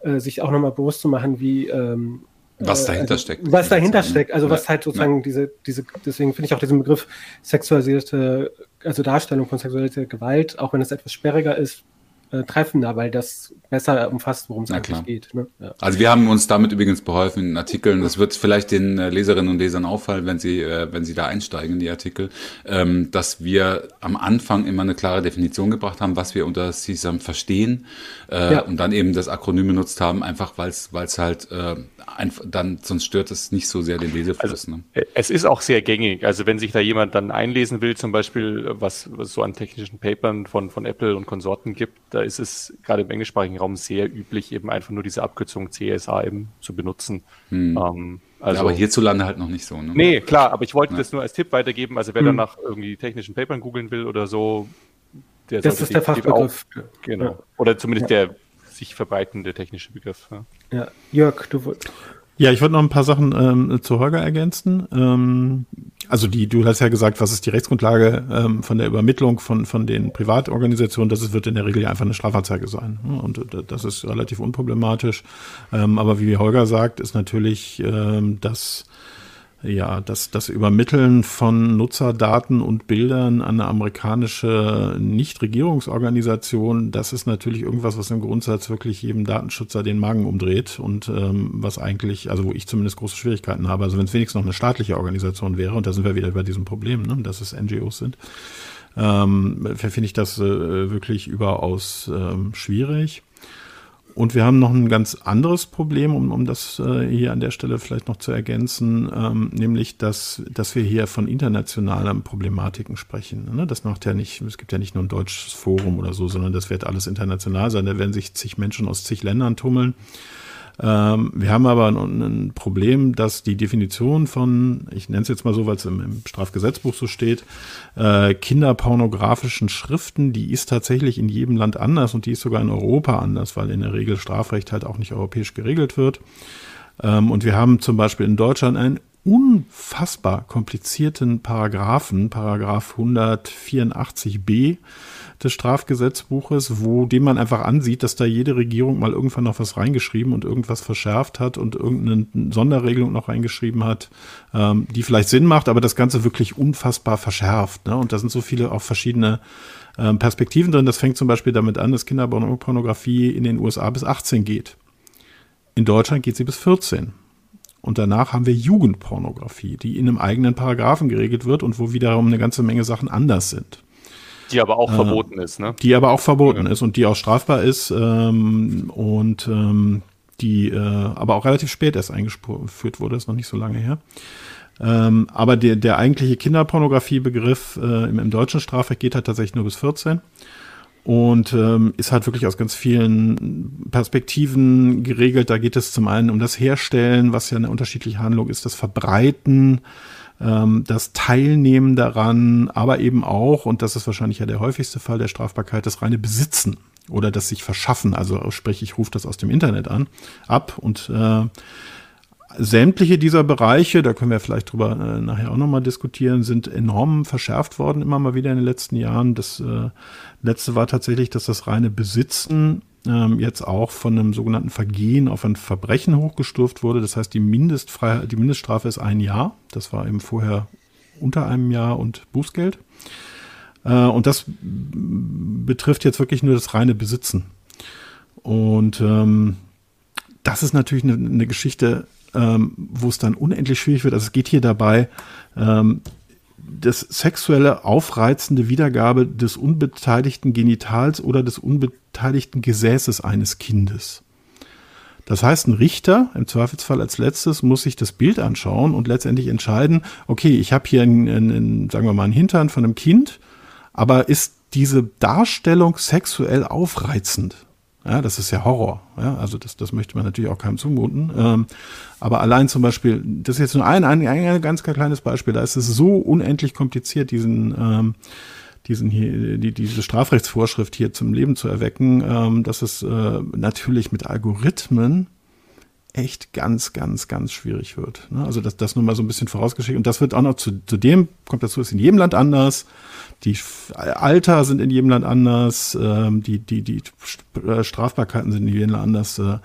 äh, sich auch nochmal bewusst zu machen, wie ähm, was äh, dahinter also, steckt. Was dahinter steckt, also ja. was halt sozusagen ja. diese, diese, deswegen finde ich auch diesen Begriff sexualisierte, also Darstellung von sexualisierter Gewalt, auch wenn es etwas sperriger ist, äh, treffender, weil das besser umfasst, worum es eigentlich klar. geht. Ne? Ja. Also wir haben uns damit übrigens beholfen in Artikeln. Das wird vielleicht den äh, Leserinnen und Lesern auffallen, wenn sie, äh, wenn sie da einsteigen in die Artikel, ähm, dass wir am Anfang immer eine klare Definition gebracht haben, was wir unter CSAM verstehen ja. und dann eben das Akronym benutzt haben, einfach weil es halt äh, einfach dann, sonst stört es nicht so sehr den Lesefluss. Also, ne? Äh, es ist auch sehr gängig. Also wenn sich da jemand dann einlesen will, zum Beispiel, was, was so an technischen Papern von, von Apple und Konsorten gibt, da ist es gerade im englischsprachigen Raum sehr üblich, eben einfach nur diese Abkürzung CSA eben zu benutzen. Hm. Ähm, also, ja, aber hierzulande halt noch nicht so. Ne? Nee, klar, aber ich wollte ja. das nur als Tipp weitergeben. Also wer hm. danach irgendwie technischen Papern googeln will oder so, der das ist der Fachbegriff. Auch, genau. Ja. Oder zumindest ja. der sich verbreitende technische Begriff. Ja, ja. Jörg, du wolltest. Ja, ich wollte noch ein paar Sachen ähm, zu Holger ergänzen. Ähm, also die, du hast ja gesagt, was ist die Rechtsgrundlage ähm, von der Übermittlung von, von den Privatorganisationen? Das wird in der Regel einfach eine Strafanzeige sein. Ne? Und äh, das ist relativ unproblematisch. Ähm, aber wie Holger sagt, ist natürlich, ähm, dass ja, das, das Übermitteln von Nutzerdaten und Bildern an eine amerikanische Nichtregierungsorganisation, das ist natürlich irgendwas, was im Grundsatz wirklich jedem Datenschützer den Magen umdreht und ähm, was eigentlich, also wo ich zumindest große Schwierigkeiten habe. Also wenn es wenigstens noch eine staatliche Organisation wäre, und da sind wir wieder bei diesem Problem, ne, dass es NGOs sind, ähm, finde ich das äh, wirklich überaus ähm, schwierig. Und wir haben noch ein ganz anderes Problem, um, um das äh, hier an der Stelle vielleicht noch zu ergänzen, ähm, nämlich, dass, dass wir hier von internationalen Problematiken sprechen. Ne? Das macht ja nicht, es gibt ja nicht nur ein deutsches Forum oder so, sondern das wird alles international sein. Da werden sich zig Menschen aus zig Ländern tummeln. Ähm, wir haben aber ein, ein, Problem, dass die Definition von, ich nenne es jetzt mal so, weil es im, im, Strafgesetzbuch so steht, äh, kinderpornografischen Schriften, die ist tatsächlich in jedem Land anders und die ist sogar in Europa anders, weil in der Regel Strafrecht halt auch nicht europäisch geregelt wird. Ähm, und wir haben zum Beispiel in Deutschland einen unfassbar komplizierten Paragraphen, Paragraph 184b des Strafgesetzbuches, wo dem man einfach ansieht, dass da jede Regierung mal irgendwann noch was reingeschrieben und irgendwas verschärft hat und irgendeine Sonderregelung noch reingeschrieben hat, ähm, die vielleicht Sinn macht, aber das Ganze wirklich unfassbar verschärft. Ne? Und da sind so viele auch verschiedene ähm, Perspektiven drin. Das fängt zum Beispiel damit an, dass Kinderpornografie in den USA bis 18 geht. In Deutschland geht sie bis 14. Und danach haben wir Jugendpornografie, die in einem eigenen Paragraphen geregelt wird und wo wiederum eine ganze Menge Sachen anders sind. Die aber auch äh, verboten ist, ne? Die aber auch verboten ja. ist und die auch strafbar ist ähm, und ähm, die äh, aber auch relativ spät erst eingeführt wurde, ist noch nicht so lange her. Ähm, aber der, der eigentliche Kinderpornografiebegriff äh, im, im deutschen Strafrecht geht halt tatsächlich nur bis 14 und ähm, ist halt wirklich aus ganz vielen Perspektiven geregelt. Da geht es zum einen um das Herstellen, was ja eine unterschiedliche Handlung ist, das Verbreiten, ähm, das Teilnehmen daran, aber eben auch, und das ist wahrscheinlich ja der häufigste Fall der Strafbarkeit, das reine Besitzen oder das sich verschaffen. Also sprich, ich rufe das aus dem Internet an, ab und äh, sämtliche dieser Bereiche, da können wir vielleicht drüber äh, nachher auch nochmal diskutieren, sind enorm verschärft worden, immer mal wieder in den letzten Jahren. Das äh, letzte war tatsächlich, dass das reine Besitzen ähm, jetzt auch von einem sogenannten Vergehen auf ein Verbrechen hochgestuft wurde. Das heißt, die, Mindestfreiheit, die Mindeststrafe ist ein Jahr. Das war eben vorher unter einem Jahr und Bußgeld. Äh, und das betrifft jetzt wirklich nur das reine Besitzen. Und ähm, das ist natürlich eine, eine Geschichte, ähm, wo es dann unendlich schwierig wird. Also es geht hier dabei, ähm, das sexuelle aufreizende Wiedergabe des unbeteiligten Genitals oder des unbeteiligten Gesäßes eines Kindes. Das heißt, ein Richter, im Zweifelsfall als letztes, muss sich das Bild anschauen und letztendlich entscheiden, okay, ich habe hier einen, einen, sagen wir mal, einen Hintern von einem Kind, aber ist diese Darstellung sexuell aufreizend? Ja, das ist ja Horror. Ja, also das, das möchte man natürlich auch keinem zumuten. Ähm, aber allein zum Beispiel, das ist jetzt nur ein, ein, ein ganz kleines Beispiel, da ist es so unendlich kompliziert, diesen, ähm, diesen hier, die, diese Strafrechtsvorschrift hier zum Leben zu erwecken, ähm, dass es äh, natürlich mit Algorithmen echt ganz, ganz, ganz schwierig wird. Ne? Also das, das nur mal so ein bisschen vorausgeschickt. Und das wird auch noch zu, zu dem, kommt dazu, ist in jedem Land anders. Die Alter sind in jedem Land anders, ähm, die, die, die äh, Strafbarkeiten sind in jedem Land anders. Äh,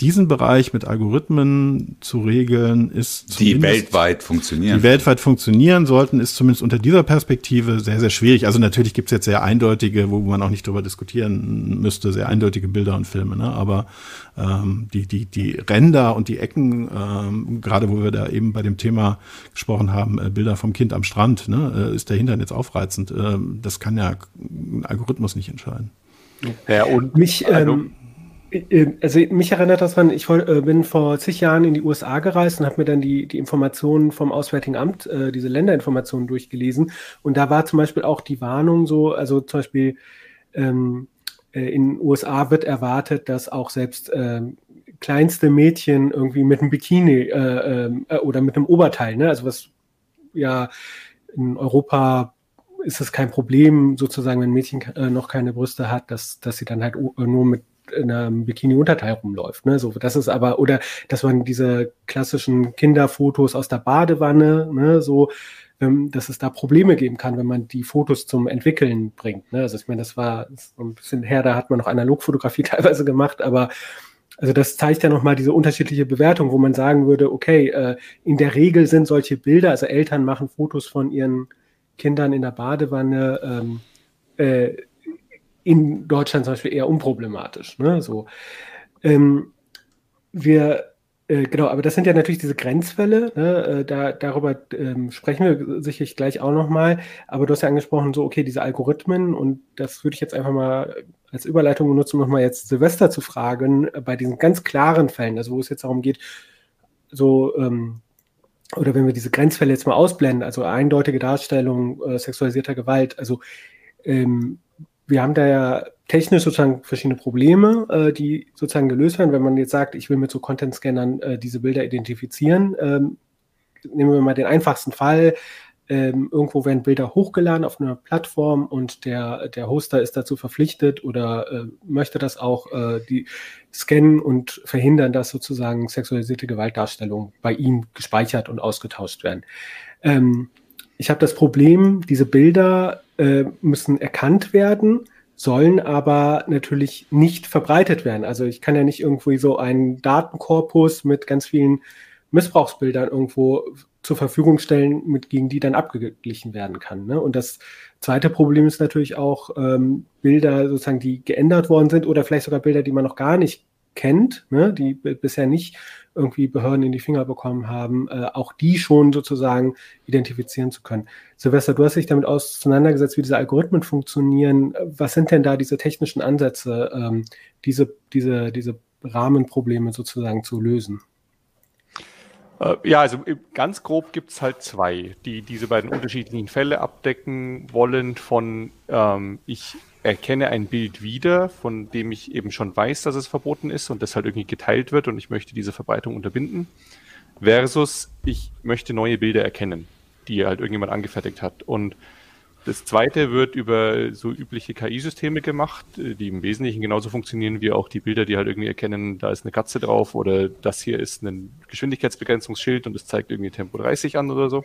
diesen Bereich mit Algorithmen zu regeln, ist die weltweit funktionieren. Die weltweit funktionieren sollten, ist zumindest unter dieser Perspektive sehr, sehr schwierig. Also natürlich gibt es jetzt sehr eindeutige, wo man auch nicht drüber diskutieren müsste, sehr eindeutige Bilder und Filme, ne? aber ähm, die, die, die Ränder und die Ecken, ähm, gerade wo wir da eben bei dem Thema gesprochen haben, äh, Bilder vom Kind am Strand, ne? äh, ist der Hintern jetzt aufreizend? Ähm, das kann ja ein Algorithmus nicht entscheiden. Ja, und mich, also, ähm, äh, also mich erinnert das daran, ich äh, bin vor zig Jahren in die USA gereist und habe mir dann die, die Informationen vom Auswärtigen Amt, äh, diese Länderinformationen durchgelesen. Und da war zum Beispiel auch die Warnung so, also zum Beispiel ähm, äh, in den USA wird erwartet, dass auch selbst äh, kleinste Mädchen irgendwie mit einem Bikini äh, ähm, äh, oder mit einem Oberteil, ne? also was ja in Europa ist es kein Problem, sozusagen, wenn ein Mädchen äh, noch keine Brüste hat, dass, dass sie dann halt äh, nur mit einem Bikini-Unterteil rumläuft. Ne? So, das ist aber, oder dass man diese klassischen Kinderfotos aus der Badewanne, ne, so, ähm, dass es da Probleme geben kann, wenn man die Fotos zum Entwickeln bringt. Ne? Also ich meine, das war so ein bisschen her, da hat man noch Analogfotografie [laughs] teilweise gemacht, aber also das zeigt ja nochmal diese unterschiedliche Bewertung, wo man sagen würde, okay, äh, in der Regel sind solche Bilder, also Eltern machen Fotos von ihren Kindern in der Badewanne ähm, äh, in Deutschland zum Beispiel eher unproblematisch. Ne? So, ähm, wir äh, genau, aber das sind ja natürlich diese Grenzfälle. Ne? Äh, da, darüber ähm, sprechen wir sicherlich gleich auch nochmal. Aber du hast ja angesprochen, so, okay, diese Algorithmen und das würde ich jetzt einfach mal als Überleitung benutzen, um nochmal jetzt Silvester zu fragen, äh, bei diesen ganz klaren Fällen, also wo es jetzt darum geht, so ähm, oder wenn wir diese Grenzfälle jetzt mal ausblenden, also eindeutige Darstellung äh, sexualisierter Gewalt, also ähm, wir haben da ja technisch sozusagen verschiedene Probleme, äh, die sozusagen gelöst werden. Wenn man jetzt sagt, ich will mit so Content-Scannern äh, diese Bilder identifizieren, ähm, nehmen wir mal den einfachsten Fall. Ähm, irgendwo werden Bilder hochgeladen auf einer Plattform und der, der Hoster ist dazu verpflichtet oder äh, möchte das auch äh, die scannen und verhindern, dass sozusagen sexualisierte Gewaltdarstellungen bei ihm gespeichert und ausgetauscht werden. Ähm, ich habe das Problem, diese Bilder äh, müssen erkannt werden sollen aber natürlich nicht verbreitet werden. Also ich kann ja nicht irgendwie so einen Datenkorpus mit ganz vielen Missbrauchsbildern irgendwo zur Verfügung stellen, mit gegen die dann abgeglichen werden kann. Ne? Und das zweite Problem ist natürlich auch ähm, Bilder, sozusagen, die geändert worden sind oder vielleicht sogar Bilder, die man noch gar nicht kennt, ne? die bisher nicht irgendwie Behörden in die Finger bekommen haben, äh, auch die schon sozusagen identifizieren zu können. Silvester, du hast dich damit auseinandergesetzt, wie diese Algorithmen funktionieren. Was sind denn da diese technischen Ansätze, ähm, diese, diese, diese Rahmenprobleme sozusagen zu lösen? Äh, ja, also ganz grob gibt es halt zwei, die diese beiden unterschiedlichen Fälle abdecken wollen von ähm, ich erkenne ein Bild wieder, von dem ich eben schon weiß, dass es verboten ist und das halt irgendwie geteilt wird und ich möchte diese Verbreitung unterbinden, versus ich möchte neue Bilder erkennen, die halt irgendjemand angefertigt hat. Und das zweite wird über so übliche KI-Systeme gemacht, die im Wesentlichen genauso funktionieren wie auch die Bilder, die halt irgendwie erkennen, da ist eine Katze drauf oder das hier ist ein Geschwindigkeitsbegrenzungsschild und es zeigt irgendwie Tempo 30 an oder so.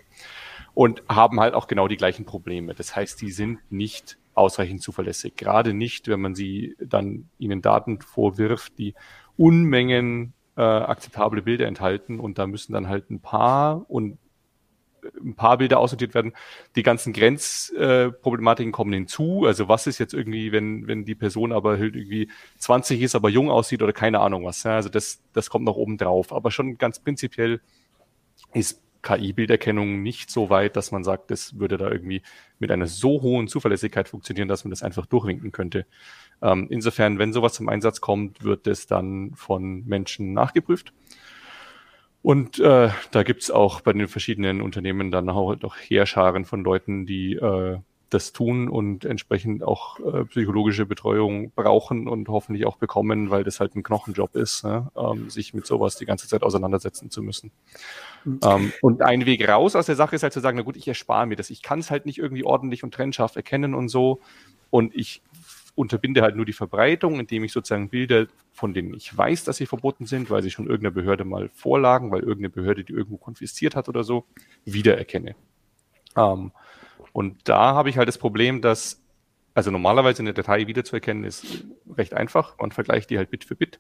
Und haben halt auch genau die gleichen Probleme. Das heißt, die sind nicht ausreichend zuverlässig. Gerade nicht, wenn man sie dann ihnen Daten vorwirft, die Unmengen äh, akzeptable Bilder enthalten und da müssen dann halt ein paar und äh, ein paar Bilder aussortiert werden. Die ganzen Grenzproblematiken äh, kommen hinzu. Also was ist jetzt irgendwie, wenn, wenn die Person aber halt irgendwie 20 ist, aber jung aussieht oder keine Ahnung was. Ja? Also das, das kommt noch oben drauf. Aber schon ganz prinzipiell ist KI-Bilderkennung nicht so weit, dass man sagt, das würde da irgendwie mit einer so hohen Zuverlässigkeit funktionieren, dass man das einfach durchwinken könnte. Ähm, insofern, wenn sowas zum Einsatz kommt, wird es dann von Menschen nachgeprüft. Und äh, da gibt's auch bei den verschiedenen Unternehmen dann auch doch Heerscharen von Leuten, die äh, das tun und entsprechend auch äh, psychologische Betreuung brauchen und hoffentlich auch bekommen, weil das halt ein Knochenjob ist, ne? ähm, sich mit sowas die ganze Zeit auseinandersetzen zu müssen. Ähm, und ein Weg raus aus der Sache ist halt zu sagen, na gut, ich erspare mir das. Ich kann es halt nicht irgendwie ordentlich und trennscharf erkennen und so. Und ich unterbinde halt nur die Verbreitung, indem ich sozusagen Bilder, von denen ich weiß, dass sie verboten sind, weil sie schon irgendeiner Behörde mal vorlagen, weil irgendeine Behörde die irgendwo konfisziert hat oder so, wiedererkenne. Ähm, und da habe ich halt das Problem, dass, also normalerweise eine Datei wiederzuerkennen ist recht einfach. Man vergleicht die halt Bit für Bit.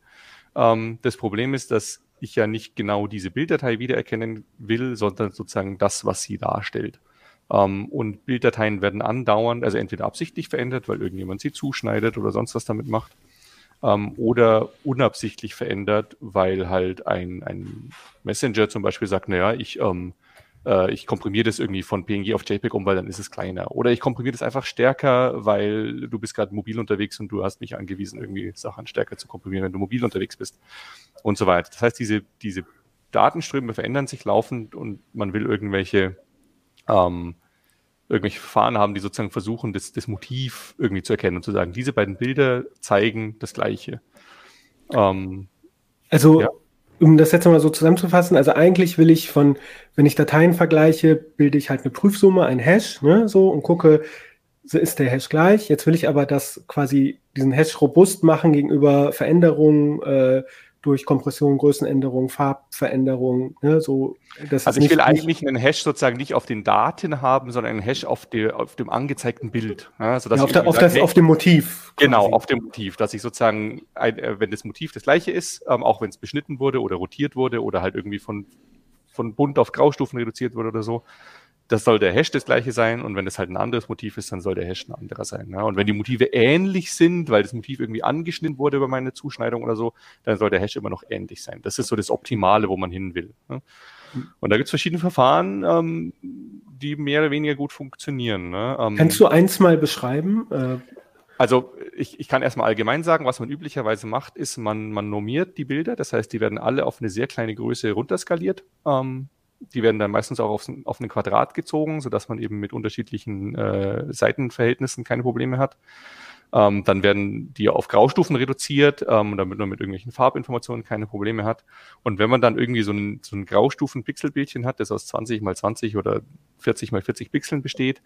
Ähm, das Problem ist, dass ich ja nicht genau diese Bilddatei wiedererkennen will, sondern sozusagen das, was sie darstellt. Ähm, und Bilddateien werden andauernd, also entweder absichtlich verändert, weil irgendjemand sie zuschneidet oder sonst was damit macht, ähm, oder unabsichtlich verändert, weil halt ein, ein Messenger zum Beispiel sagt, naja, ich ähm, äh, ich komprimiere das irgendwie von PNG auf JPEG um, weil dann ist es kleiner. Oder ich komprimiere das einfach stärker, weil du bist gerade mobil unterwegs und du hast mich angewiesen, irgendwie Sachen stärker zu komprimieren, wenn du mobil unterwegs bist und so weiter. Das heißt, diese, diese Datenströme verändern sich laufend und man will irgendwelche ähm, irgendwelche Verfahren haben, die sozusagen versuchen, das, das Motiv irgendwie zu erkennen und zu sagen, diese beiden Bilder zeigen das Gleiche. Ähm, also ja um das jetzt mal so zusammenzufassen, also eigentlich will ich von, wenn ich Dateien vergleiche, bilde ich halt eine Prüfsumme, ein Hash, ne, so und gucke, ist der Hash gleich. Jetzt will ich aber das quasi diesen Hash robust machen gegenüber Veränderungen, äh, durch Kompression, Größenänderung, Farbveränderung. Ne, so, das also ich will eigentlich einen Hash sozusagen nicht auf den Daten haben, sondern einen Hash auf, die, auf dem angezeigten Bild. Ja, sodass ja, auf, der, auf, das, auf, dem Motiv. Quasi. Genau, auf dem Motiv, dass ich sozusagen, äh, wenn das Motiv das gleiche ist, ähm, auch wenn es beschnitten wurde oder rotiert wurde oder halt irgendwie von, von bunt auf Graustufen reduziert wurde oder so, das soll der Hash das gleiche sein und wenn das halt ein anderes Motiv ist, dann soll der Hash ein anderer sein. Ja? Und wenn die Motive ähnlich sind, weil das Motiv irgendwie angeschnitten wurde über meine Zuschneidung oder so, dann soll der Hash immer noch ähnlich sein. Das ist so das Optimale, wo man hin will. Ja? Und da gibt es verschiedene Verfahren, ähm, die mehr oder weniger gut funktionieren. Ne? Ähm, Kannst du eins mal beschreiben? Äh also ich, ich kann erstmal allgemein sagen, was man üblicherweise macht, ist, man, man normiert die Bilder, das heißt, die werden alle auf eine sehr kleine Größe runterskaliert. Ähm, die werden dann meistens auch auf, auf einen Quadrat gezogen, sodass man eben mit unterschiedlichen äh, Seitenverhältnissen keine Probleme hat. Ähm, dann werden die auf Graustufen reduziert, ähm, damit man mit irgendwelchen Farbinformationen keine Probleme hat. Und wenn man dann irgendwie so ein, so ein Graustufen-Pixelbildchen hat, das aus 20 mal 20 oder 40 mal 40 Pixeln besteht,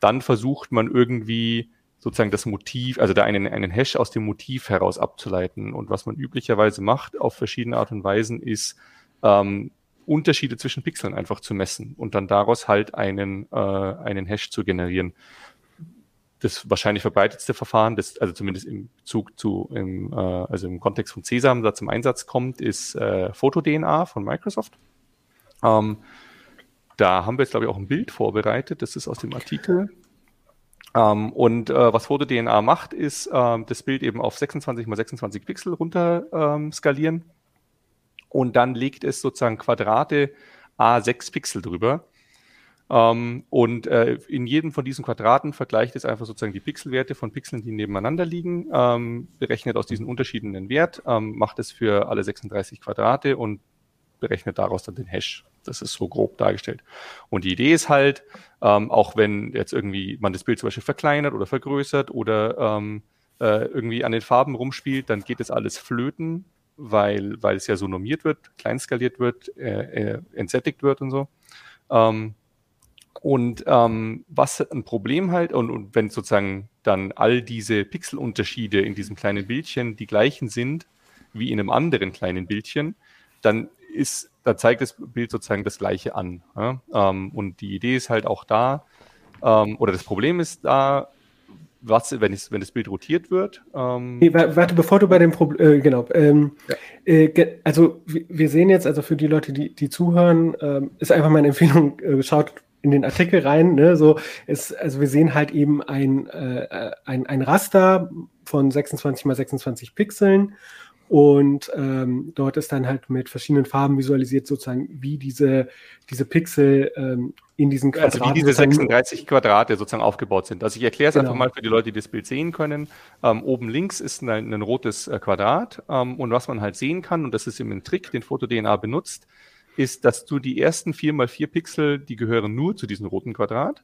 dann versucht man irgendwie sozusagen das Motiv, also da einen, einen Hash aus dem Motiv heraus abzuleiten. Und was man üblicherweise macht auf verschiedene Art und Weisen ist, ähm, Unterschiede zwischen Pixeln einfach zu messen und dann daraus halt einen, äh, einen Hash zu generieren. Das wahrscheinlich verbreitetste Verfahren, das also zumindest im Zug zu, im, äh, also im Kontext von CESAM da zum Einsatz kommt, ist äh, FotoDNA von Microsoft. Ähm, da haben wir jetzt, glaube ich, auch ein Bild vorbereitet. Das ist aus dem Artikel. Ähm, und äh, was FotoDNA macht, ist ähm, das Bild eben auf 26 mal 26 Pixel runter ähm, skalieren und dann legt es sozusagen Quadrate A6 Pixel drüber. Ähm, und äh, in jedem von diesen Quadraten vergleicht es einfach sozusagen die Pixelwerte von Pixeln, die nebeneinander liegen, ähm, berechnet aus diesen Unterschieden den Wert, ähm, macht es für alle 36 Quadrate und berechnet daraus dann den Hash. Das ist so grob dargestellt. Und die Idee ist halt, ähm, auch wenn jetzt irgendwie man das Bild zum Beispiel verkleinert oder vergrößert oder ähm, äh, irgendwie an den Farben rumspielt, dann geht das alles flöten, weil, weil es ja so normiert wird, kleinskaliert wird, äh, äh, entsättigt wird und so. Ähm, und ähm, was ein Problem halt, und, und wenn sozusagen dann all diese Pixelunterschiede in diesem kleinen Bildchen die gleichen sind wie in einem anderen kleinen Bildchen, dann ist, da zeigt das Bild sozusagen das Gleiche an. Ja? Ähm, und die Idee ist halt auch da, ähm, oder das Problem ist da, was, wenn, ich, wenn das Bild rotiert wird. Ähm nee, warte, bevor du bei dem Problem, äh, genau, ähm, ja. äh, also wir sehen jetzt, also für die Leute, die, die zuhören, ähm, ist einfach meine Empfehlung, äh, schaut in den Artikel rein, ne, so ist, also wir sehen halt eben ein, äh, ein, ein Raster von 26 mal 26 Pixeln und ähm, dort ist dann halt mit verschiedenen Farben visualisiert, sozusagen, wie diese, diese Pixel ähm, in diesen Quadraten. Also wie diese 36 Quadrate sozusagen aufgebaut sind. Also ich erkläre es genau. einfach mal für die Leute, die das Bild sehen können. Ähm, oben links ist ein, ein rotes äh, Quadrat ähm, und was man halt sehen kann, und das ist eben ein Trick, den FotoDNA benutzt, ist, dass du die ersten vier mal vier Pixel, die gehören nur zu diesem roten Quadrat.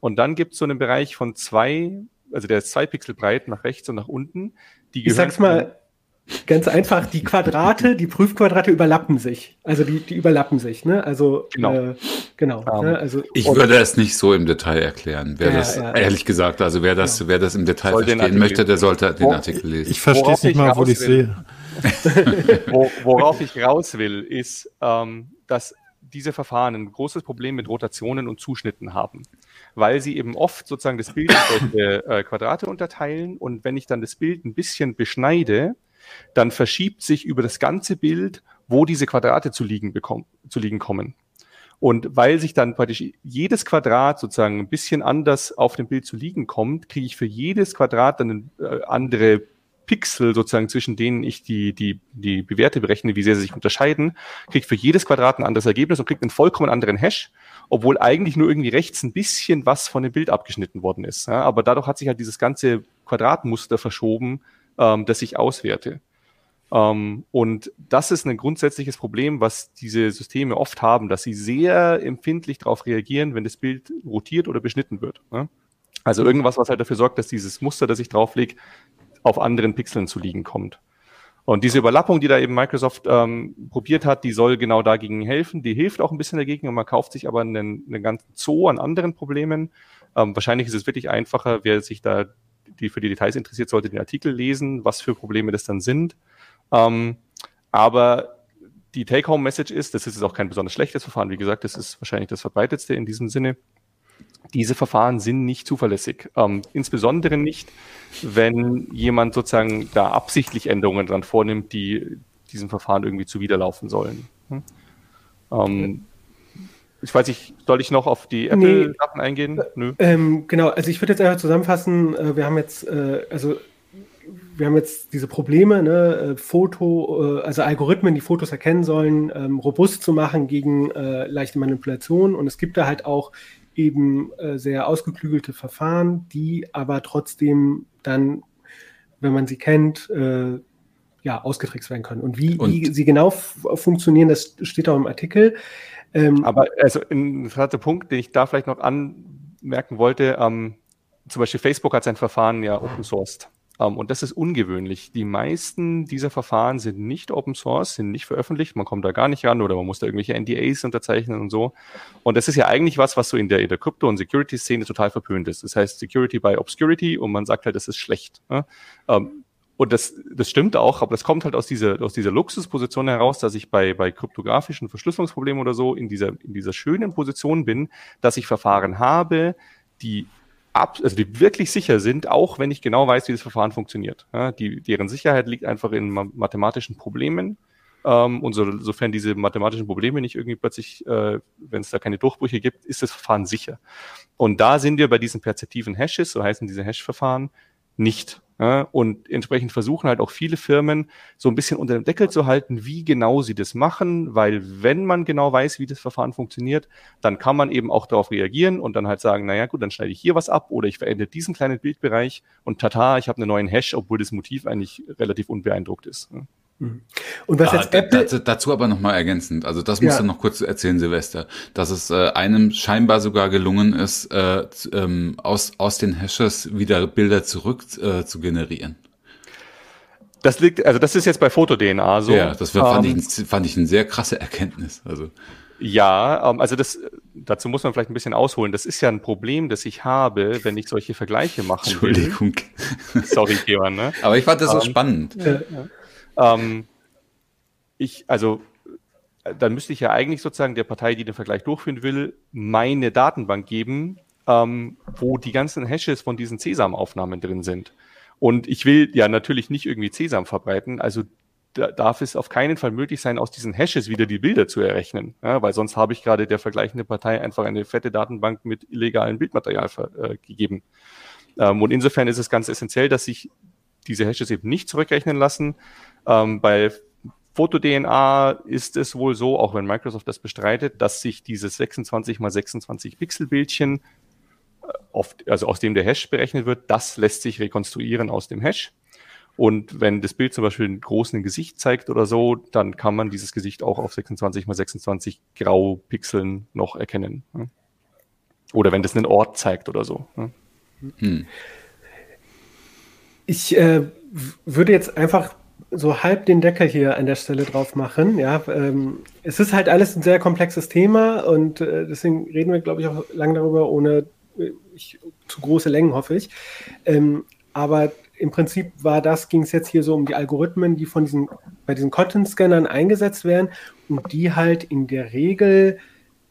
Und dann gibt es so einen Bereich von zwei, also der ist zwei Pixel breit nach rechts und nach unten. Die ich sag's mal, Ganz einfach, die Quadrate, die Prüfquadrate überlappen sich. Also die, die überlappen sich, ne? Also genau. Äh, genau um, ne? Ähm, also, ich würde es nicht so im Detail erklären. Wer ja, das, ja, ehrlich gesagt, also wer das, ja. wer das im Detail Soll verstehen möchte, der sollte den Artikel lesen. Ich verstehe es nicht mal, wo ich sehe. worauf ich raus will, ist, ähm, dass diese Verfahren ein großes Problem mit Rotationen und Zuschnitten haben, weil sie eben oft sozusagen das Bild in solche äh, Quadrate unterteilen und wenn ich dann das Bild ein bisschen beschneide, dann verschiebt sich über das ganze Bild, wo diese Quadrate zu liegen, bekommen, zu liegen kommen. Und weil sich dann praktisch jedes Quadrat sozusagen ein bisschen anders auf dem Bild zu liegen kommt, kriege ich für jedes Quadrat dann äh, andere Pixel sozusagen, zwischen denen ich die, die, die Bewerte berechne, wie sehr sie sich unterscheiden, kriege ich für jedes Quadrat ein anderes Ergebnis und kriege einen vollkommen anderen Hash, obwohl eigentlich nur irgendwie rechts ein bisschen was von dem Bild abgeschnitten worden ist. Ja, aber dadurch hat sich halt dieses ganze Quadratmuster verschoben, ähm, das ich auswerte. Ähm, und das ist ein grundsätzliches Problem, was diese Systeme oft haben, dass sie sehr empfindlich darauf reagieren, wenn das Bild rotiert oder beschnitten wird. Ne? Also mhm. irgendwas, was halt dafür sorgt, dass dieses Muster, das ich drauflege, auf anderen Pixeln zu liegen kommt. Und diese Überlappung, die da eben Microsoft ähm, probiert hat, die soll genau dagegen helfen. Die hilft auch ein bisschen dagegen und man kauft sich aber einen, einen ganzen Zoo an anderen Problemen. Ähm, wahrscheinlich ist es wirklich einfacher, wer sich da die für die Details interessiert, sollte den Artikel lesen, was für Probleme das dann sind. Ähm, aber die Take-Home-Message ist, das ist auch kein besonders schlechtes Verfahren, wie gesagt, das ist wahrscheinlich das verbreitetste in diesem Sinne. Diese Verfahren sind nicht zuverlässig. Ähm, insbesondere nicht, wenn jemand sozusagen da absichtlich Änderungen dran vornimmt, die diesem Verfahren irgendwie zuwiderlaufen sollen. Hm? Ähm, ich weiß nicht, soll ich noch auf die Apple-Sachen nee, eingehen? Nö. Ähm, genau, also ich würde jetzt einfach zusammenfassen, äh, wir haben jetzt, äh, also wir haben jetzt diese Probleme, ne, äh, Foto, äh, also Algorithmen, die Fotos erkennen sollen, ähm, robust zu machen gegen äh, leichte Manipulationen. Und es gibt da halt auch eben äh, sehr ausgeklügelte Verfahren, die aber trotzdem dann, wenn man sie kennt, äh, ja, ausgetrickst werden können. Und wie, Und wie sie genau funktionieren, das steht auch im Artikel. Ähm, aber also ein interessanter Punkt, den ich da vielleicht noch anmerken wollte, ähm, zum Beispiel Facebook hat sein Verfahren ja open sourced. Um, ähm, und das ist ungewöhnlich. Die meisten dieser Verfahren sind nicht Open Source, sind nicht veröffentlicht, man kommt da gar nicht ran oder man muss da irgendwelche NDAs unterzeichnen und so. Und das ist ja eigentlich was, was so in der, in der Krypto- und Security-Szene total verpönt ist. Das heißt Security by Obscurity und man sagt halt, das ist schlecht. Ne? Um, ähm, und das, das stimmt auch, aber das kommt halt aus dieser, aus dieser Luxusposition heraus, dass ich bei, bei kryptografischen Verschlüsselungsproblemen oder so in dieser, in dieser schönen Position bin, dass ich Verfahren habe, die ab, also die wirklich sicher sind, auch wenn ich genau weiß, wie das Verfahren funktioniert. Ja, die, deren Sicherheit liegt einfach in mathematischen Problemen. Ähm, und so, sofern diese mathematischen Probleme nicht irgendwie plötzlich, äh, wenn es da keine Durchbrüche gibt, ist das Verfahren sicher. Und da sind wir bei diesen perzeptiven Hashes, so heißen diese Hash-Verfahren, nicht. Ja, und entsprechend versuchen halt auch viele Firmen so ein bisschen unter dem Deckel zu halten, wie genau sie das machen, weil wenn man genau weiß, wie das Verfahren funktioniert, dann kann man eben auch darauf reagieren und dann halt sagen, naja gut, dann schneide ich hier was ab oder ich verändere diesen kleinen Bildbereich und tata, ich habe einen neuen Hash, obwohl das Motiv eigentlich relativ unbeeindruckt ist. Mhm. Und was ah, jetzt Apple dazu, dazu aber noch mal ergänzend, also das musst ja. du noch kurz erzählen, Silvester, dass es äh, einem scheinbar sogar gelungen ist, äh, ähm, aus aus den Hashes wieder Bilder zurück äh, zu generieren. Das liegt, also das ist jetzt bei Foto-DNA so. Ja, das war, fand, ähm, ich, fand ich eine sehr krasse Erkenntnis. Also ja, ähm, also das, dazu muss man vielleicht ein bisschen ausholen. Das ist ja ein Problem, das ich habe, wenn ich solche Vergleiche mache. Entschuldigung. Will. Sorry, Georg, ne? Aber ich fand das so um, ähm, spannend. Ja, ja. Ähm, ich, also, dann müsste ich ja eigentlich sozusagen der Partei, die den Vergleich durchführen will, meine Datenbank geben, ähm, wo die ganzen Hashes von diesen CESAM-Aufnahmen drin sind. Und ich will ja natürlich nicht irgendwie CESAM verbreiten, also da darf es auf keinen Fall möglich sein, aus diesen Hashes wieder die Bilder zu errechnen, ja, weil sonst habe ich gerade der vergleichende Partei einfach eine fette Datenbank mit illegalem Bildmaterial äh, gegeben. Ähm, und insofern ist es ganz essentiell, dass sich diese Hashes eben nicht zurückrechnen lassen, ähm, bei Foto-DNA ist es wohl so, auch wenn Microsoft das bestreitet, dass sich dieses 26 mal 26 Pixel-Bildchen, äh, also aus dem der Hash berechnet wird, das lässt sich rekonstruieren aus dem Hash. Und wenn das Bild zum Beispiel einen großen Gesicht zeigt oder so, dann kann man dieses Gesicht auch auf 26 mal 26 Graupixeln noch erkennen. Oder wenn das einen Ort zeigt oder so. Hm. Ich äh, würde jetzt einfach so halb den Deckel hier an der Stelle drauf machen. Ja, ähm, es ist halt alles ein sehr komplexes Thema und äh, deswegen reden wir, glaube ich, auch lang darüber, ohne äh, ich, zu große Längen, hoffe ich. Ähm, aber im Prinzip war das, ging es jetzt hier so um die Algorithmen, die von diesen, bei diesen Content-Scannern eingesetzt werden und die halt in der Regel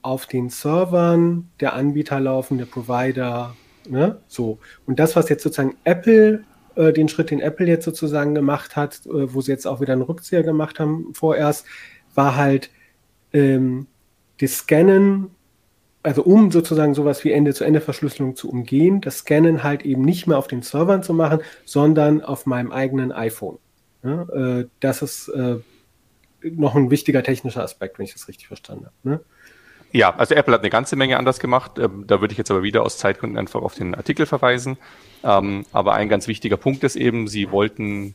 auf den Servern der Anbieter laufen, der Provider, ne? So. Und das, was jetzt sozusagen Apple äh, den Schritt, den Apple jetzt sozusagen gemacht hat, äh, wo sie jetzt auch wieder einen Rückzieher gemacht haben vorerst, war halt ähm, das Scannen, also um sozusagen sowas wie Ende-zu-Ende-Verschlüsselung zu umgehen, das Scannen halt eben nicht mehr auf den Servern zu machen, sondern auf meinem eigenen iPhone. Ja, äh, das ist äh, noch ein wichtiger technischer Aspekt, wenn ich das richtig verstanden habe. Ne? Ja, also Apple hat eine ganze Menge anders gemacht. Ähm, da würde ich jetzt aber wieder aus Zeitgründen einfach auf den Artikel verweisen. Ähm, aber ein ganz wichtiger Punkt ist eben, sie wollten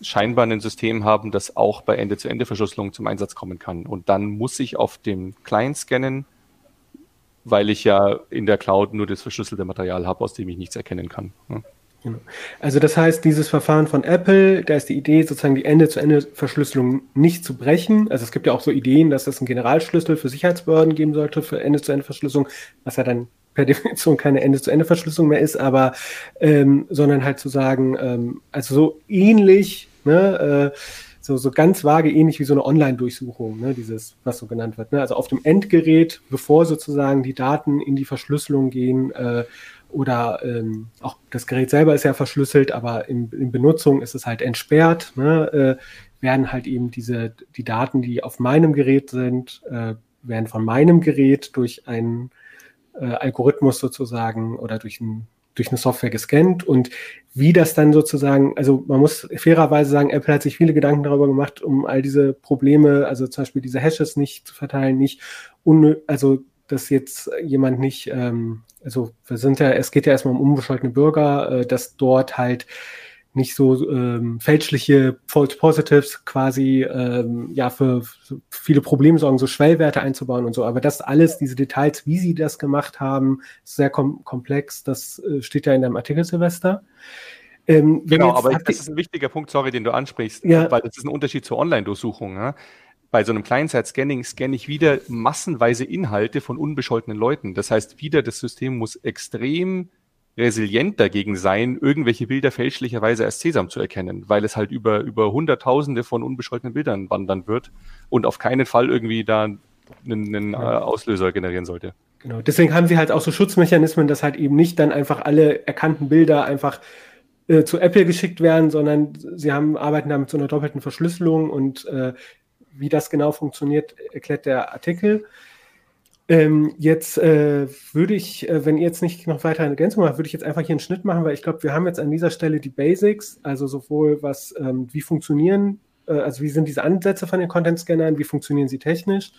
scheinbar ein System haben, das auch bei Ende-zu-Ende-Verschlüsselung zum Einsatz kommen kann. Und dann muss ich auf dem Client scannen, weil ich ja in der Cloud nur das verschlüsselte Material habe, aus dem ich nichts erkennen kann. Genau. Also das heißt, dieses Verfahren von Apple, da ist die Idee, sozusagen die Ende-zu-Ende-Verschlüsselung nicht zu brechen. Also es gibt ja auch so Ideen, dass es einen Generalschlüssel für Sicherheitsbehörden geben sollte für Ende-zu-Ende-Verschlüsselung, was ja dann per [laughs] Definition keine Ende-zu-Ende-Verschlüsselung mehr ist, aber ähm, sondern halt zu sagen, ähm, also so ähnlich, ne, äh, so, so ganz vage ähnlich wie so eine Online-Durchsuchung, ne, dieses, was so genannt wird. Ne? Also auf dem Endgerät, bevor sozusagen die Daten in die Verschlüsselung gehen, äh, oder ähm, auch das Gerät selber ist ja verschlüsselt, aber in, in Benutzung ist es halt entsperrt, ne, äh, werden halt eben diese, die Daten, die auf meinem Gerät sind, äh, werden von meinem Gerät durch einen äh, Algorithmus sozusagen oder durch, ein, durch eine Software gescannt. Und wie das dann sozusagen, also man muss fairerweise sagen, Apple hat sich viele Gedanken darüber gemacht, um all diese Probleme, also zum Beispiel diese Hashes nicht zu verteilen, nicht, also dass jetzt jemand nicht ähm, also wir sind ja, es geht ja erstmal um unbescholtene Bürger, äh, dass dort halt nicht so ähm, fälschliche False Positives quasi ähm, ja für, viele Probleme sorgen, so Schwellwerte einzubauen und so. Aber das alles, diese Details, wie sie das gemacht haben, ist sehr kom komplex. Das äh, steht ja in deinem Artikel, Silvester. Ähm, genau, aber das ist ein wichtiger Punkt, sorry, den du ansprichst, ja. weil das ist ein Unterschied zur Online-Durchsuchung. Ja? Bei so einem Client-Side-Scanning scanne ich wieder massenweise Inhalte von unbescholtenen Leuten. Das heißt, wieder das System muss extrem resilient dagegen sein, irgendwelche Bilder fälschlicherweise als Sesam zu erkennen, weil es halt über, über Hunderttausende von unbescholtenen Bildern wandern wird und auf keinen Fall irgendwie da einen, einen. Äh, Auslöser generieren sollte. Genau, deswegen haben sie halt auch so Schutzmechanismen, dass halt eben nicht dann einfach alle erkannten Bilder einfach äh, zu Apple geschickt werden, sondern sie haben, arbeiten da mit so einer doppelten Verschlüsselung und äh, wie das genau funktioniert, erklärt der Artikel. Ähm, jetzt äh, würde ich, äh, wenn ihr jetzt nicht noch weiter eine Ergänzung macht, würde ich jetzt einfach hier einen Schnitt machen, weil ich glaube, wir haben jetzt an dieser Stelle die Basics, also sowohl was, ähm, wie funktionieren, äh, also wie sind diese Ansätze von den Content-Scannern, wie funktionieren sie technisch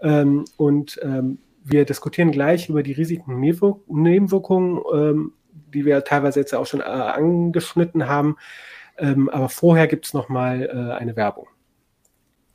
ähm, und ähm, wir diskutieren gleich über die Risiken und Nebenwirkungen, ähm, die wir teilweise jetzt auch schon äh, angeschnitten haben, ähm, aber vorher gibt es nochmal äh, eine Werbung.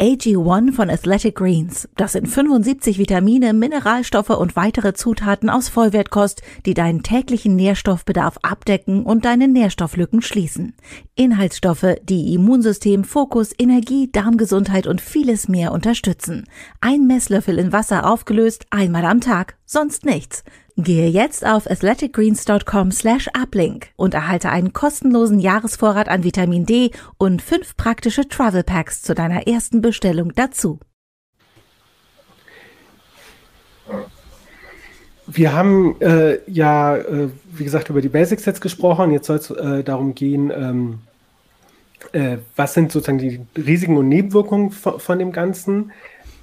AG1 von Athletic Greens. Das sind 75 Vitamine, Mineralstoffe und weitere Zutaten aus Vollwertkost, die deinen täglichen Nährstoffbedarf abdecken und deine Nährstofflücken schließen. Inhaltsstoffe, die Immunsystem, Fokus, Energie, Darmgesundheit und vieles mehr unterstützen. Ein Messlöffel in Wasser aufgelöst, einmal am Tag, sonst nichts. Gehe jetzt auf athleticgreens.com slash uplink und erhalte einen kostenlosen Jahresvorrat an Vitamin D und fünf praktische Travel Packs zu deiner ersten Bestellung dazu. Wir haben äh, ja, äh, wie gesagt, über die Basics jetzt gesprochen. Jetzt soll es äh, darum gehen, ähm, äh, was sind sozusagen die Risiken und Nebenwirkungen von, von dem Ganzen.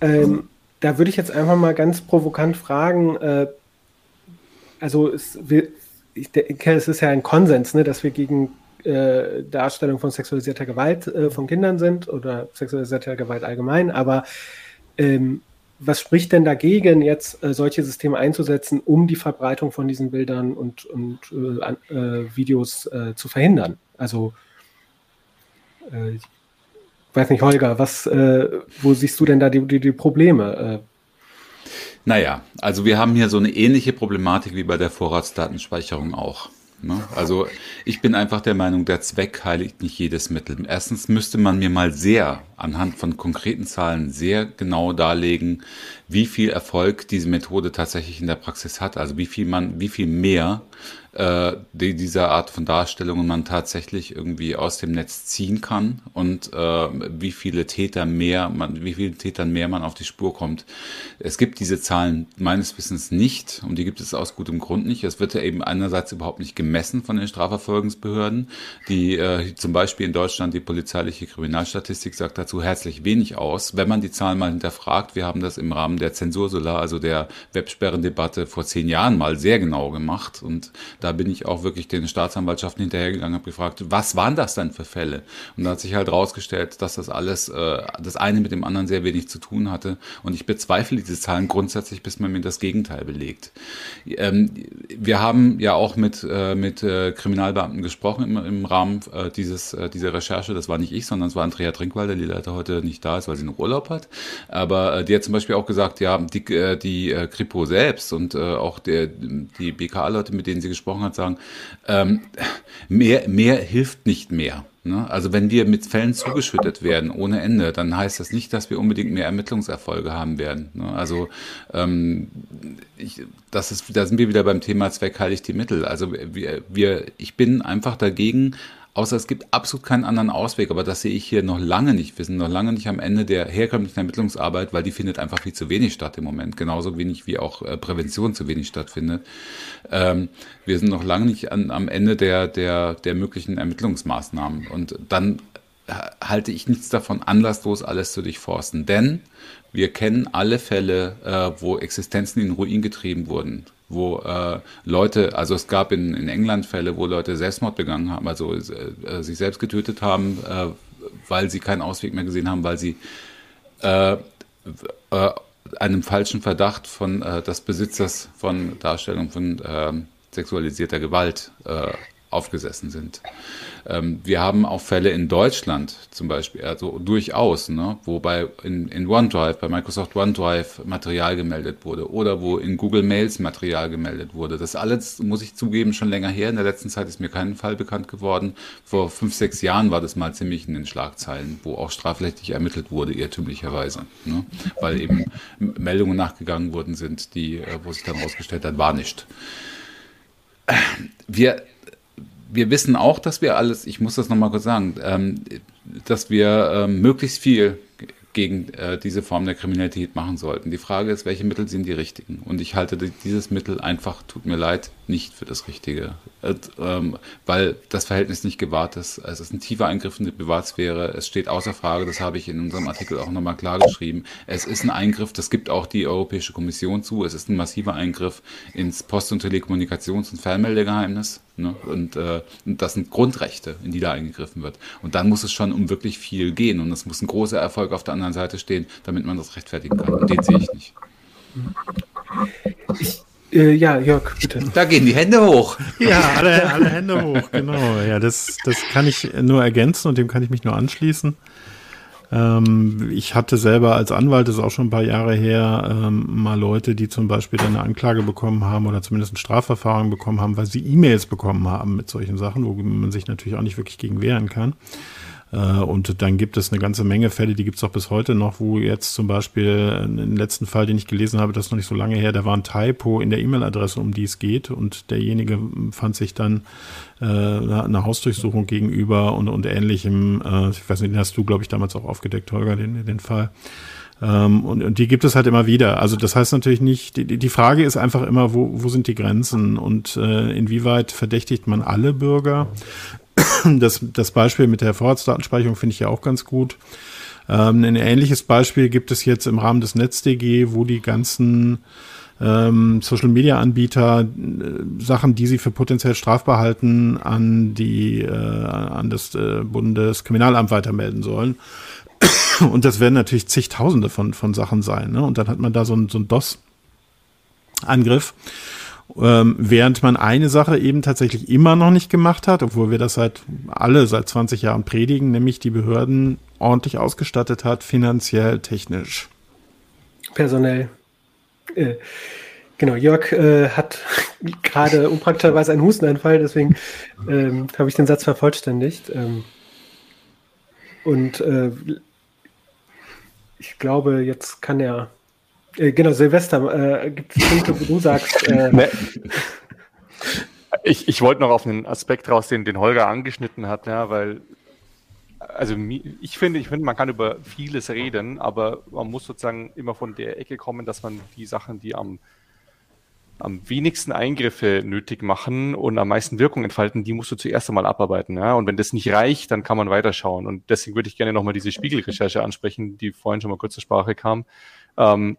Ähm, da würde ich jetzt einfach mal ganz provokant fragen, äh, also es, wir, ich denke, es ist ja ein Konsens, ne, dass wir gegen äh, Darstellung von sexualisierter Gewalt äh, von Kindern sind oder sexualisierter Gewalt allgemein, aber ähm, was spricht denn dagegen, jetzt äh, solche Systeme einzusetzen, um die Verbreitung von diesen Bildern und, und äh, äh, Videos äh, zu verhindern? Also, ich weiß nicht, Holger, was, wo siehst du denn da die, die, die Probleme? Naja, also wir haben hier so eine ähnliche Problematik wie bei der Vorratsdatenspeicherung auch. Ne? Also ich bin einfach der Meinung, der Zweck heiligt nicht jedes Mittel. Erstens müsste man mir mal sehr anhand von konkreten Zahlen sehr genau darlegen, wie viel Erfolg diese Methode tatsächlich in der Praxis hat. Also wie viel man, wie viel mehr äh, die, dieser Art von Darstellungen man tatsächlich irgendwie aus dem Netz ziehen kann und äh, wie viele Täter mehr man, wie viele Tätern mehr man auf die Spur kommt. Es gibt diese Zahlen meines Wissens nicht und die gibt es aus gutem Grund nicht. Es wird ja eben einerseits überhaupt nicht gemessen von den Strafverfolgungsbehörden, die äh, zum Beispiel in Deutschland die polizeiliche Kriminalstatistik sagt dazu herzlich wenig aus. Wenn man die Zahlen mal hinterfragt, wir haben das im Rahmen der Zensursolar, also der Websperrendebatte vor zehn Jahren mal sehr genau gemacht und da bin ich auch wirklich den Staatsanwaltschaften hinterhergegangen, habe gefragt, was waren das denn für Fälle? Und da hat sich halt rausgestellt, dass das alles, äh, das eine mit dem anderen sehr wenig zu tun hatte. Und ich bezweifle diese Zahlen grundsätzlich, bis man mir das Gegenteil belegt. Ähm, wir haben ja auch mit, äh, mit äh, Kriminalbeamten gesprochen im, im Rahmen äh, dieses, äh, dieser Recherche. Das war nicht ich, sondern es war Andrea Trinkwalder, die leider heute nicht da ist, weil sie noch Urlaub hat. Aber äh, die hat zum Beispiel auch gesagt, ja, die, äh, die äh, Kripo selbst und äh, auch der, die BKA-Leute, mit denen sie gesprochen gesprochen hat, sagen, ähm, mehr, mehr hilft nicht mehr. Ne? Also wenn wir mit Fällen zugeschüttet werden ohne Ende, dann heißt das nicht, dass wir unbedingt mehr Ermittlungserfolge haben werden. Ne? Also ähm, ich, das ist, da sind wir wieder beim Thema Zweck heiligt die Mittel. Also wir, wir, ich bin einfach dagegen, Außer es gibt absolut keinen anderen Ausweg, aber das sehe ich hier noch lange nicht. Wir sind noch lange nicht am Ende der herkömmlichen Ermittlungsarbeit, weil die findet einfach viel zu wenig statt im Moment. Genauso wenig wie auch äh, Prävention zu wenig stattfindet. Ähm, wir sind noch lange nicht an, am Ende der, der, der möglichen Ermittlungsmaßnahmen. Und dann halte ich nichts davon, anlasslos alles zu durchforsten. Denn wir kennen alle Fälle, äh, wo Existenzen in Ruin getrieben wurden wo äh, Leute, also es gab in, in England Fälle, wo Leute Selbstmord begangen haben, also äh, sich selbst getötet haben, äh, weil sie keinen Ausweg mehr gesehen haben, weil sie äh, äh, einem falschen Verdacht von äh, des Besitzers von Darstellung von äh, sexualisierter Gewalt äh, aufgesessen sind. Ähm, wir haben auch Fälle in Deutschland zum Beispiel, also durchaus, ne, wo bei in, in OneDrive, bei Microsoft OneDrive Material gemeldet wurde oder wo in Google Mails Material gemeldet wurde. Das alles, muss ich zugeben, schon länger her. In der letzten Zeit ist mir kein Fall bekannt geworden. Vor fünf, sechs Jahren war das mal ziemlich in den Schlagzeilen, wo auch strafrechtlich ermittelt wurde, irrtümlicherweise. Ne? Weil eben Meldungen nachgegangen worden sind, die, äh, wo sich dann herausgestellt hat, war nicht. Wir wir wissen auch, dass wir alles, ich muss das nochmal kurz sagen, ähm, dass wir ähm, möglichst viel gegen äh, diese Form der Kriminalität machen sollten. Die Frage ist, welche Mittel sind die richtigen? Und ich halte dieses Mittel einfach, tut mir leid, nicht für das Richtige, äh, ähm, weil das Verhältnis nicht gewahrt ist. Es ist ein tiefer Eingriff in die Privatsphäre. Es steht außer Frage, das habe ich in unserem Artikel auch nochmal klar geschrieben. Es ist ein Eingriff, das gibt auch die Europäische Kommission zu. Es ist ein massiver Eingriff ins Post- und Telekommunikations- und Fernmeldegeheimnis. Ne? Und, äh, und das sind Grundrechte, in die da eingegriffen wird. Und dann muss es schon um wirklich viel gehen. Und es muss ein großer Erfolg auf der anderen Seite stehen, damit man das rechtfertigen kann. Und den sehe ich nicht. Ich, äh, ja, Jörg, bitte. Da gehen die Hände hoch. [laughs] Ja, alle, alle Hände hoch, genau. Ja, das, das kann ich nur ergänzen und dem kann ich mich nur anschließen. Ähm, ich hatte selber als Anwalt, das ist auch schon ein paar Jahre her, ähm, mal Leute, die zum Beispiel dann eine Anklage bekommen haben oder zumindest ein Strafverfahren bekommen haben, weil sie E-Mails bekommen haben mit solchen Sachen, wo man sich natürlich auch nicht wirklich gegen wehren kann. Äh, und dann gibt es eine ganze Menge Fälle, die gibt es auch bis heute noch, wo jetzt zum Beispiel den letzten Fall, den ich gelesen habe, das ist noch nicht so lange her, da war ein Typo in der E-Mail-Adresse, um die es geht. Und derjenige fand sich dann äh, eine Hausdurchsuchung gegenüber und, und ähnlichem. Äh, ich weiß nicht, den hast du, glaube ich, damals auch aufgedeckt, Holger, den, den Fall. Ähm, und, und die gibt es halt immer wieder. Also das heißt natürlich nicht, die, die Frage ist einfach immer, wo, wo sind die Grenzen und äh, inwieweit verdächtigt man alle Bürger? Das, das Beispiel mit der Vorratsdatenspeicherung finde ich ja auch ganz gut. Ähm, ein ähnliches Beispiel gibt es jetzt im Rahmen des NetzDG, wo die ganzen ähm, Social Media Anbieter äh, Sachen, die sie für potenziell strafbar halten, an die äh, an das äh, Bundeskriminalamt weitermelden sollen. Und das werden natürlich zigtausende von, von Sachen sein. Ne? Und dann hat man da so ein, so ein DOS-Angriff. Ähm, während man eine Sache eben tatsächlich immer noch nicht gemacht hat, obwohl wir das seit alle seit 20 Jahren predigen, nämlich die Behörden ordentlich ausgestattet hat, finanziell, technisch. Personell. Äh, genau, Jörg äh, hat [laughs] gerade unpraktischerweise einen Hustenanfall, deswegen ähm, habe ich den Satz vervollständigt. Ähm, und äh, ich glaube, jetzt kann er äh, genau, Silvester, äh, gibt es Punkte, wo du sagst. Äh, [laughs] nee. Ich, ich wollte noch auf einen Aspekt raus, den, den Holger angeschnitten hat, ja, weil, also ich finde, ich finde, man kann über vieles reden, aber man muss sozusagen immer von der Ecke kommen, dass man die Sachen, die am, am wenigsten Eingriffe nötig machen und am meisten Wirkung entfalten, die musst du zuerst einmal abarbeiten. Ja? Und wenn das nicht reicht, dann kann man weiterschauen. Und deswegen würde ich gerne nochmal diese Spiegelrecherche ansprechen, die vorhin schon mal kurz zur Sprache kam. Ähm,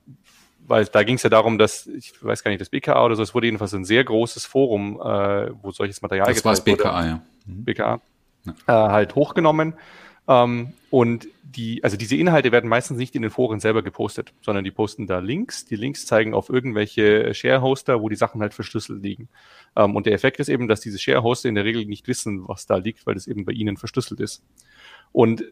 weil da ging es ja darum, dass, ich weiß gar nicht, das BKA oder so, es wurde jedenfalls ein sehr großes Forum, äh, wo solches Material das war das BKA, wurde, ja. Mhm. BKA, ja. Äh, halt hochgenommen. Ähm, und die, also diese Inhalte werden meistens nicht in den Foren selber gepostet, sondern die posten da Links. Die Links zeigen auf irgendwelche Share-Hoster, wo die Sachen halt verschlüsselt liegen. Ähm, und der Effekt ist eben, dass diese Share-Hoster in der Regel nicht wissen, was da liegt, weil das eben bei ihnen verschlüsselt ist. Und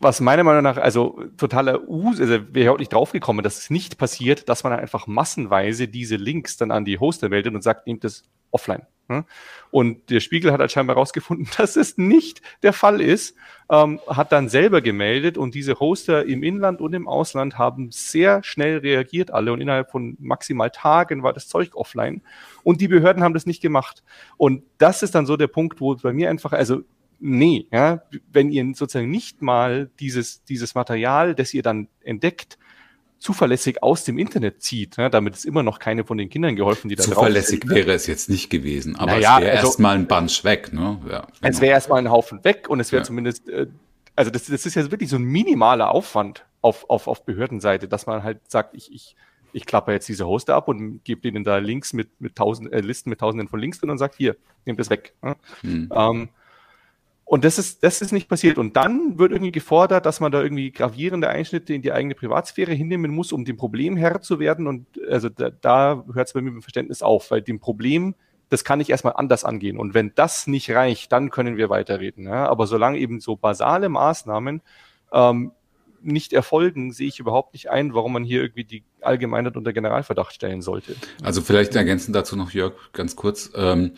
was meiner Meinung nach, also totaler Us, also wäre überhaupt nicht draufgekommen, dass es nicht passiert, dass man einfach massenweise diese Links dann an die Hoster meldet und sagt, nehmt das offline. Ne? Und der Spiegel hat halt scheinbar herausgefunden, [laughs] dass es nicht der Fall ist, ähm, hat dann selber gemeldet und diese Hoster im Inland und im Ausland haben sehr schnell reagiert alle und innerhalb von maximal Tagen war das Zeug offline und die Behörden haben das nicht gemacht. Und das ist dann so der Punkt, wo bei mir einfach, also nee, ja, wenn ihr sozusagen nicht mal dieses, dieses Material, das ihr dann entdeckt, zuverlässig aus dem Internet zieht, ja, damit ist immer noch keine von den Kindern geholfen, die da Zuverlässig sind, wäre es jetzt nicht gewesen, aber naja, es wäre also, erstmal ein Bunch weg, ne? Ja, genau. Es wäre erstmal ein Haufen weg und es wäre ja. zumindest, äh, also das, das ist ja wirklich so ein minimaler Aufwand auf, auf, auf Behördenseite, dass man halt sagt, ich, ich, ich klappe jetzt diese Hoster ab und gebe denen da Links mit, mit tausend, äh, Listen mit tausenden von Links drin und sagt, hier, nehmt das weg. Ja? Hm. Ähm, und das ist, das ist nicht passiert. Und dann wird irgendwie gefordert, dass man da irgendwie gravierende Einschnitte in die eigene Privatsphäre hinnehmen muss, um dem Problem Herr zu werden. Und also da, da hört es bei mir mit dem Verständnis auf, weil dem Problem das kann ich erstmal anders angehen. Und wenn das nicht reicht, dann können wir weiterreden. Ja? Aber solange eben so basale Maßnahmen ähm, nicht erfolgen, sehe ich überhaupt nicht ein, warum man hier irgendwie die Allgemeinheit unter Generalverdacht stellen sollte. Also vielleicht ergänzend dazu noch, Jörg, ganz kurz. Ähm,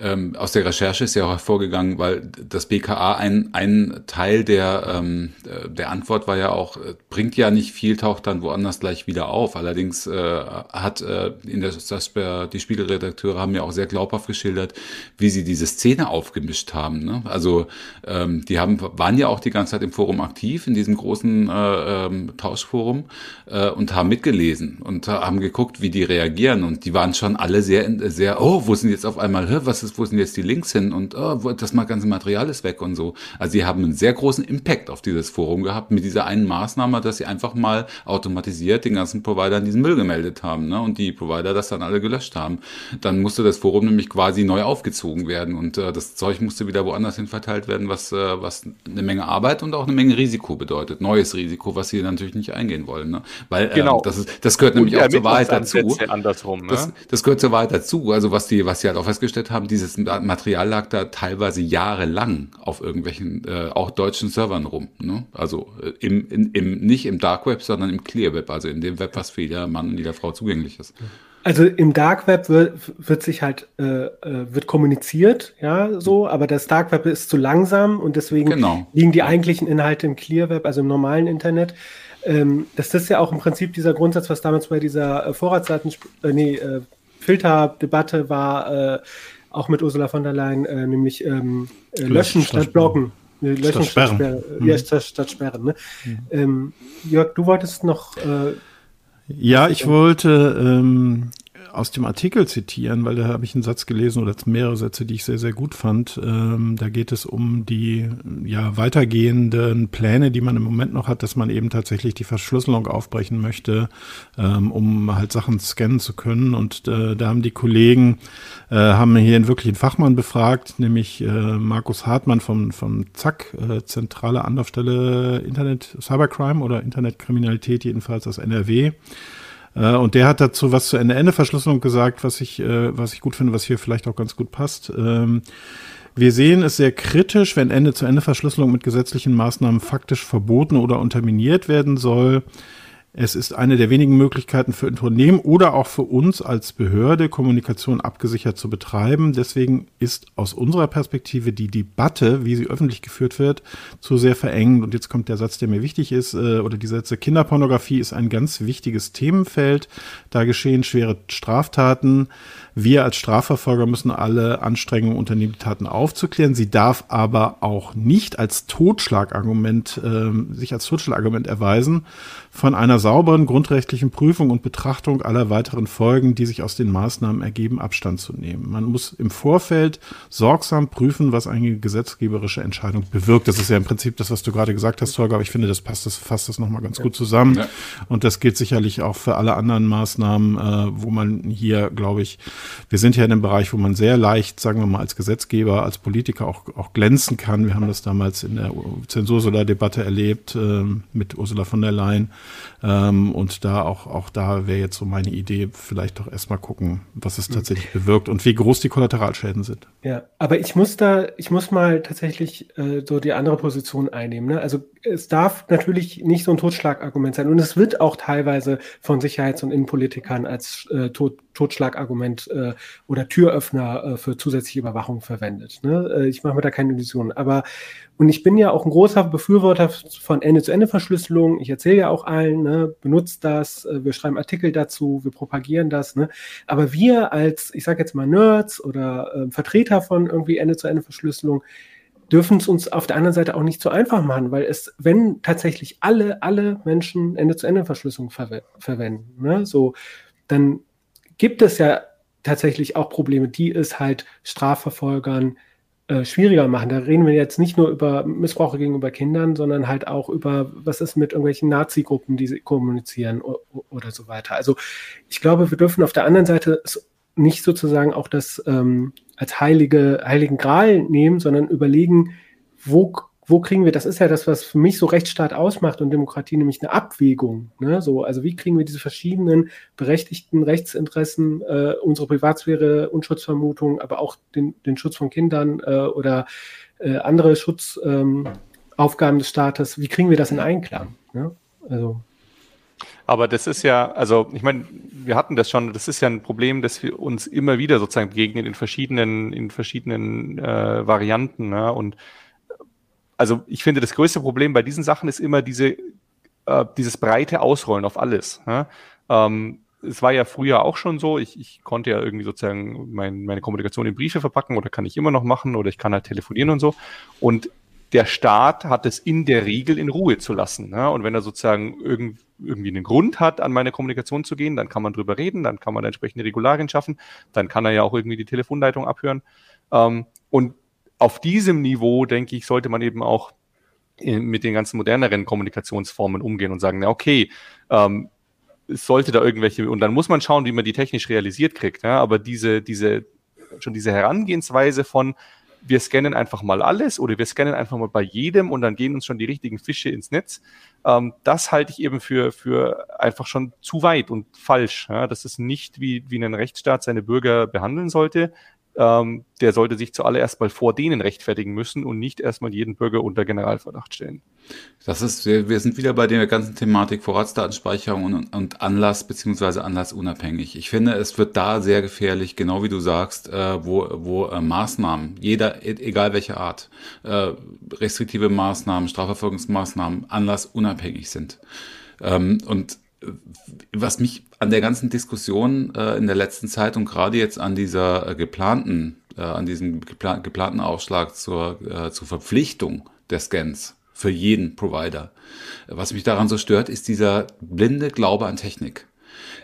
ähm, aus der Recherche ist ja auch hervorgegangen, weil das BKA ein, ein Teil der, ähm, der Antwort war ja auch, äh, bringt ja nicht viel, taucht dann woanders gleich wieder auf. Allerdings äh, hat äh, in der, das, die Spiegelredakteure haben ja auch sehr glaubhaft geschildert, wie sie diese Szene aufgemischt haben. Ne? Also ähm, die haben, waren ja auch die ganze Zeit im Forum aktiv, in diesem großen äh, ähm, Tauschforum äh, und haben mitgelesen und haben geguckt, wie die reagieren. Und die waren schon alle sehr, sehr, oh, wo sind jetzt auf einmal, was ist ist, wo sind jetzt die Links hin und oh, das ganze Material ist weg und so. Also sie haben einen sehr großen Impact auf dieses Forum gehabt mit dieser einen Maßnahme, dass sie einfach mal automatisiert den ganzen Providern diesen Müll gemeldet haben ne? und die Provider das dann alle gelöscht haben. Dann musste das Forum nämlich quasi neu aufgezogen werden und äh, das Zeug musste wieder woanders hin verteilt werden, was, äh, was eine Menge Arbeit und auch eine Menge Risiko bedeutet. Neues Risiko, was sie natürlich nicht eingehen wollen. Ne? Weil äh, genau. das, ist, das gehört nämlich auch zur Wahrheit dazu. Andersrum, ne? das, das gehört zur Wahrheit dazu. Also was die, was sie halt auch festgestellt haben, die dieses Material lag da teilweise jahrelang auf irgendwelchen, äh, auch deutschen Servern rum. Ne? Also äh, im, in, im, nicht im Dark Web, sondern im Clear Web, also in dem Web, was für jeder Mann und jeder Frau zugänglich ist. Also im Dark Web wird, wird sich halt äh, äh, wird kommuniziert, ja, so, aber das Dark Web ist zu langsam und deswegen genau. liegen die eigentlichen Inhalte im Clear Web, also im normalen Internet. Ähm, das ist ja auch im Prinzip dieser Grundsatz, was damals bei dieser äh, Vorratsdaten, äh, nee, äh, Filterdebatte war, äh, auch mit Ursula von der Leyen, äh, nämlich ähm, äh, löschen statt blocken. Löschen statt sperren. Statt, mhm. ja, statt, statt sperren. Ne? Mhm. Ähm, Jörg, du wolltest noch. Äh, ja, ich wollte ähm, aus dem Artikel zitieren, weil da habe ich einen Satz gelesen oder mehrere Sätze, die ich sehr, sehr gut fand. Ähm, da geht es um die ja, weitergehenden Pläne, die man im Moment noch hat, dass man eben tatsächlich die Verschlüsselung aufbrechen möchte, ähm, um halt Sachen scannen zu können. Und äh, da haben die Kollegen, äh, haben hier einen wirklichen Fachmann befragt, nämlich äh, Markus Hartmann vom, vom ZAK, äh, Zentrale Anlaufstelle Internet Cybercrime oder Internetkriminalität, jedenfalls aus NRW. Äh, und der hat dazu was zur Ende-Ende-Verschlüsselung gesagt, was ich, äh, was ich gut finde, was hier vielleicht auch ganz gut passt. Ähm, wir sehen es sehr kritisch, wenn Ende-zu-Ende-Verschlüsselung mit gesetzlichen Maßnahmen faktisch verboten oder unterminiert werden soll. Es ist eine der wenigen Möglichkeiten für Unternehmen oder auch für uns als Behörde, Kommunikation abgesichert zu betreiben. Deswegen ist aus unserer Perspektive die Debatte, wie sie öffentlich geführt wird, zu sehr verengend. Und jetzt kommt der Satz, der mir wichtig ist, äh, oder die Sätze, Kinderpornografie ist ein ganz wichtiges Themenfeld. Da geschehen schwere Straftaten. Wir als Strafverfolger müssen alle Anstrengungen unternehmen, die Taten aufzuklären. Sie darf aber auch nicht als Totschlagargument, äh, sich als Totschlagargument erweisen, von einer sauberen grundrechtlichen Prüfung und Betrachtung aller weiteren Folgen, die sich aus den Maßnahmen ergeben, Abstand zu nehmen. Man muss im Vorfeld sorgsam prüfen, was eine gesetzgeberische Entscheidung bewirkt. Das ist ja im Prinzip das, was du gerade gesagt hast, Holger, aber ich finde, das passt, das fasst das nochmal ganz gut zusammen. Ja. Und das gilt sicherlich auch für alle anderen Maßnahmen, äh, wo man hier, glaube ich, wir sind ja in einem Bereich, wo man sehr leicht, sagen wir mal, als Gesetzgeber, als Politiker auch, auch glänzen kann. Wir haben das damals in der Zensursolar-Debatte erlebt äh, mit Ursula von der Leyen ähm, und da auch, auch da wäre jetzt so meine Idee, vielleicht doch erstmal gucken, was es tatsächlich bewirkt und wie groß die Kollateralschäden sind. Ja, aber ich muss da, ich muss mal tatsächlich äh, so die andere Position einnehmen. Ne? Also es darf natürlich nicht so ein Totschlagargument sein und es wird auch teilweise von Sicherheits- und Innenpolitikern als äh, Tod Totschlagargument äh, oder Türöffner äh, für zusätzliche Überwachung verwendet. Ne? Äh, ich mache mir da keine Illusionen. Aber und ich bin ja auch ein großer Befürworter von Ende-zu-Ende-Verschlüsselung. Ich erzähle ja auch allen, ne, benutzt das, äh, wir schreiben Artikel dazu, wir propagieren das. Ne? Aber wir als, ich sage jetzt mal Nerds oder äh, Vertreter von irgendwie Ende-zu-Ende-Verschlüsselung, dürfen es uns auf der anderen Seite auch nicht so einfach machen, weil es, wenn tatsächlich alle, alle Menschen Ende-zu-Ende-Verschlüsselung verwe verwenden, ne, so, dann gibt es ja tatsächlich auch Probleme, die es halt Strafverfolgern äh, schwieriger machen. Da reden wir jetzt nicht nur über Missbrauch gegenüber Kindern, sondern halt auch über, was ist mit irgendwelchen Nazi-Gruppen, die sie kommunizieren oder so weiter. Also ich glaube, wir dürfen auf der anderen Seite nicht sozusagen auch das ähm, als heilige, heiligen Gral nehmen, sondern überlegen, wo wo kriegen wir, das ist ja das, was für mich so Rechtsstaat ausmacht und Demokratie, nämlich eine Abwägung. Ne? So, also wie kriegen wir diese verschiedenen berechtigten Rechtsinteressen, äh, unsere Privatsphäre, Unschutzvermutung, aber auch den, den Schutz von Kindern äh, oder äh, andere Schutzaufgaben ähm, des Staates, wie kriegen wir das in Einklang? Ne? Also. Aber das ist ja, also ich meine, wir hatten das schon, das ist ja ein Problem, dass wir uns immer wieder sozusagen begegnen in verschiedenen, in verschiedenen äh, Varianten. Ne? Und also ich finde, das größte Problem bei diesen Sachen ist immer diese, äh, dieses breite Ausrollen auf alles. Ne? Ähm, es war ja früher auch schon so, ich, ich konnte ja irgendwie sozusagen mein, meine Kommunikation in Briefe verpacken oder kann ich immer noch machen oder ich kann halt telefonieren und so. Und der Staat hat es in der Regel in Ruhe zu lassen. Ne? Und wenn er sozusagen irgend, irgendwie einen Grund hat, an meine Kommunikation zu gehen, dann kann man drüber reden, dann kann man entsprechende Regularien schaffen, dann kann er ja auch irgendwie die Telefonleitung abhören. Ähm, und auf diesem Niveau, denke ich, sollte man eben auch in, mit den ganzen moderneren Kommunikationsformen umgehen und sagen, na okay, ähm, es sollte da irgendwelche, und dann muss man schauen, wie man die technisch realisiert kriegt. Ja? Aber diese, diese, schon diese Herangehensweise von, wir scannen einfach mal alles oder wir scannen einfach mal bei jedem und dann gehen uns schon die richtigen Fische ins Netz. Ähm, das halte ich eben für, für einfach schon zu weit und falsch. Ja? Das ist nicht, wie, wie ein Rechtsstaat seine Bürger behandeln sollte ähm, der sollte sich zuallererst mal vor denen rechtfertigen müssen und nicht erstmal jeden Bürger unter Generalverdacht stellen. Das ist, wir, wir sind wieder bei der ganzen Thematik Vorratsdatenspeicherung und, und Anlass beziehungsweise anlassunabhängig. Ich finde, es wird da sehr gefährlich, genau wie du sagst, äh, wo, wo äh, Maßnahmen, jeder, e, egal welche Art, äh, restriktive Maßnahmen, Strafverfolgungsmaßnahmen anlassunabhängig sind. Ähm, und was mich an der ganzen Diskussion äh, in der letzten Zeit und gerade jetzt an dieser äh, geplanten, äh, an diesem geplan geplanten Aufschlag zur, äh, zur Verpflichtung der Scans für jeden Provider, was mich daran so stört, ist dieser blinde Glaube an Technik.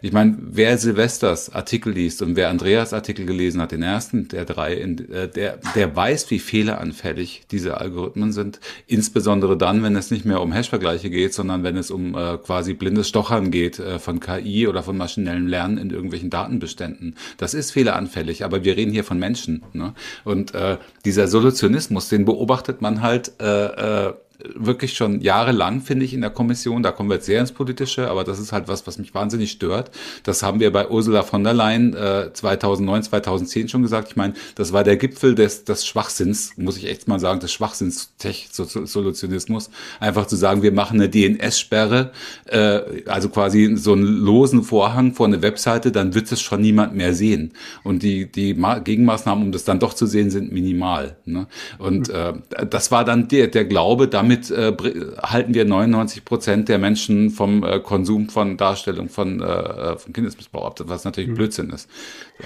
Ich meine, wer Silvesters Artikel liest und wer Andreas Artikel gelesen hat, den ersten der drei, äh, der, der weiß, wie fehleranfällig diese Algorithmen sind. Insbesondere dann, wenn es nicht mehr um Hash-Vergleiche geht, sondern wenn es um äh, quasi blindes Stochern geht äh, von KI oder von maschinellem Lernen in irgendwelchen Datenbeständen. Das ist fehleranfällig, aber wir reden hier von Menschen. Ne? Und äh, dieser Solutionismus, den beobachtet man halt äh, äh, wirklich schon jahrelang, finde ich, in der Kommission. Da kommen wir jetzt sehr ins Politische, aber das ist halt was, was mich wahnsinnig stört. Das haben wir bei Ursula von der Leyen äh, 2009, 2010 schon gesagt. Ich meine, das war der Gipfel des, des Schwachsinns, muss ich echt mal sagen, des Schwachsinns-Solutionismus. Einfach zu sagen, wir machen eine DNS-Sperre, äh, also quasi so einen losen Vorhang vor eine Webseite, dann wird es schon niemand mehr sehen. Und die, die Gegenmaßnahmen, um das dann doch zu sehen, sind minimal. Ne? Und äh, das war dann der, der Glaube, damit damit äh, halten wir 99 Prozent der Menschen vom äh, Konsum von Darstellung von, äh, äh von Kindesmissbrauch ab, was natürlich mhm. Blödsinn ist.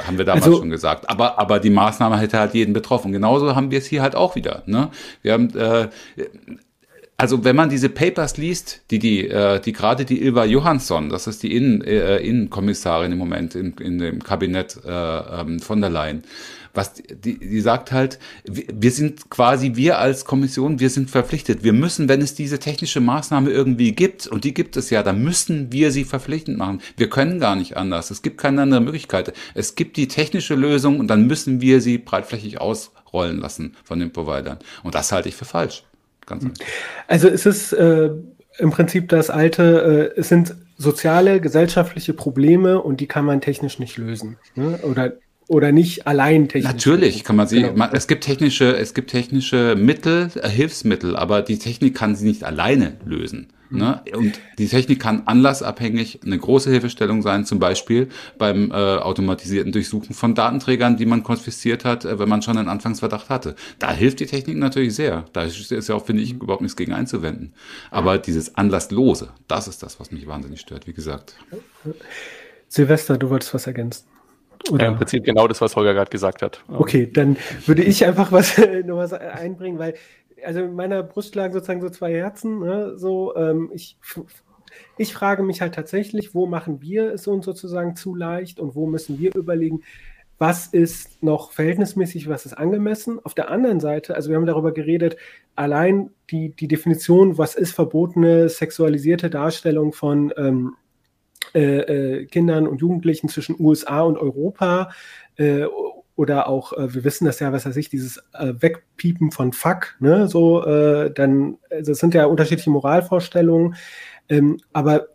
Haben wir damals also, schon gesagt. Aber, aber die Maßnahme hätte halt jeden betroffen. Genauso haben wir es hier halt auch wieder. Ne? Wir haben äh, also wenn man diese Papers liest, die die, äh, die gerade die Ilva Johansson, das ist die Innen, äh, Innenkommissarin im Moment in, in dem Kabinett äh, ähm, von der Leyen, was die, die sagt halt, wir sind quasi wir als Kommission, wir sind verpflichtet. Wir müssen, wenn es diese technische Maßnahme irgendwie gibt, und die gibt es ja, dann müssen wir sie verpflichtend machen. Wir können gar nicht anders. Es gibt keine andere Möglichkeit. Es gibt die technische Lösung und dann müssen wir sie breitflächig ausrollen lassen von den Providern. Und das halte ich für falsch. Ganz also es ist äh, im Prinzip das alte, äh, es sind soziale, gesellschaftliche Probleme und die kann man technisch nicht lösen. Ne? Oder oder nicht allein technisch. Natürlich kann man sie, genau. man, es gibt technische, es gibt technische Mittel, äh, Hilfsmittel, aber die Technik kann sie nicht alleine lösen. Mhm. Ne? Und die Technik kann anlassabhängig eine große Hilfestellung sein, zum Beispiel beim äh, automatisierten Durchsuchen von Datenträgern, die man konfisziert hat, äh, wenn man schon einen Anfangsverdacht hatte. Da hilft die Technik natürlich sehr. Da ist, ist ja auch, finde ich, überhaupt nichts gegen einzuwenden. Aber dieses Anlasslose, das ist das, was mich wahnsinnig stört, wie gesagt. Silvester, du wolltest was ergänzen. Oder? Ja, Im Prinzip genau das, was Holger gerade gesagt hat. Okay, dann würde ich einfach was, [laughs] noch was einbringen, weil also in meiner Brust lagen sozusagen so zwei Herzen. Ne? So, ähm, ich, ich frage mich halt tatsächlich, wo machen wir es uns sozusagen zu leicht und wo müssen wir überlegen, was ist noch verhältnismäßig, was ist angemessen. Auf der anderen Seite, also wir haben darüber geredet, allein die, die Definition, was ist verbotene sexualisierte Darstellung von ähm, äh, äh, Kindern und Jugendlichen zwischen USA und Europa äh, oder auch, äh, wir wissen das ja, was weiß ich, dieses äh, Wegpiepen von Fuck, ne, so, äh, dann, also das sind ja unterschiedliche Moralvorstellungen, ähm, aber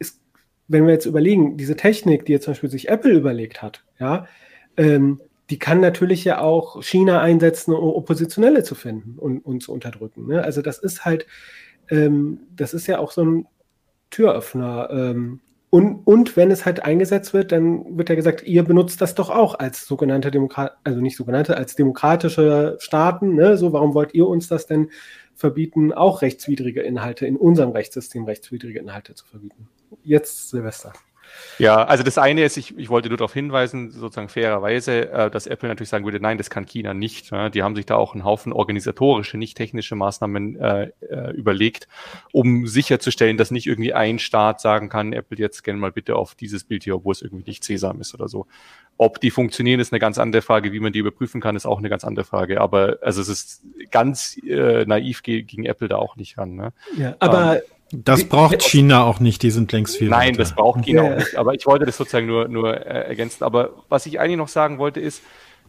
es, wenn wir jetzt überlegen, diese Technik, die jetzt zum Beispiel sich Apple überlegt hat, ja, ähm, die kann natürlich ja auch China einsetzen, um Oppositionelle zu finden und, und zu unterdrücken. Ne? Also das ist halt, ähm, das ist ja auch so ein Türöffner. Und, und wenn es halt eingesetzt wird, dann wird ja gesagt, ihr benutzt das doch auch als sogenannte Demokrat, also nicht sogenannte, als demokratische Staaten. Ne? So, warum wollt ihr uns das denn verbieten, auch rechtswidrige Inhalte in unserem Rechtssystem rechtswidrige Inhalte zu verbieten? Jetzt Silvester. Ja, also das eine ist, ich, ich wollte nur darauf hinweisen, sozusagen fairerweise, äh, dass Apple natürlich sagen würde, nein, das kann China nicht. Ja, die haben sich da auch einen Haufen organisatorische, nicht technische Maßnahmen äh, äh, überlegt, um sicherzustellen, dass nicht irgendwie ein Staat sagen kann, Apple jetzt gerne mal bitte auf dieses Bild hier, obwohl es irgendwie nicht Sesam ist oder so. Ob die funktionieren, ist eine ganz andere Frage. Wie man die überprüfen kann, ist auch eine ganz andere Frage. Aber also es ist ganz äh, naiv gegen Apple da auch nicht ran. Ne? Ja, aber ähm, das braucht China auch nicht, die sind längst viel Nein, weiter. das braucht China ja. auch nicht, aber ich wollte das sozusagen nur, nur äh, ergänzen. Aber was ich eigentlich noch sagen wollte ist,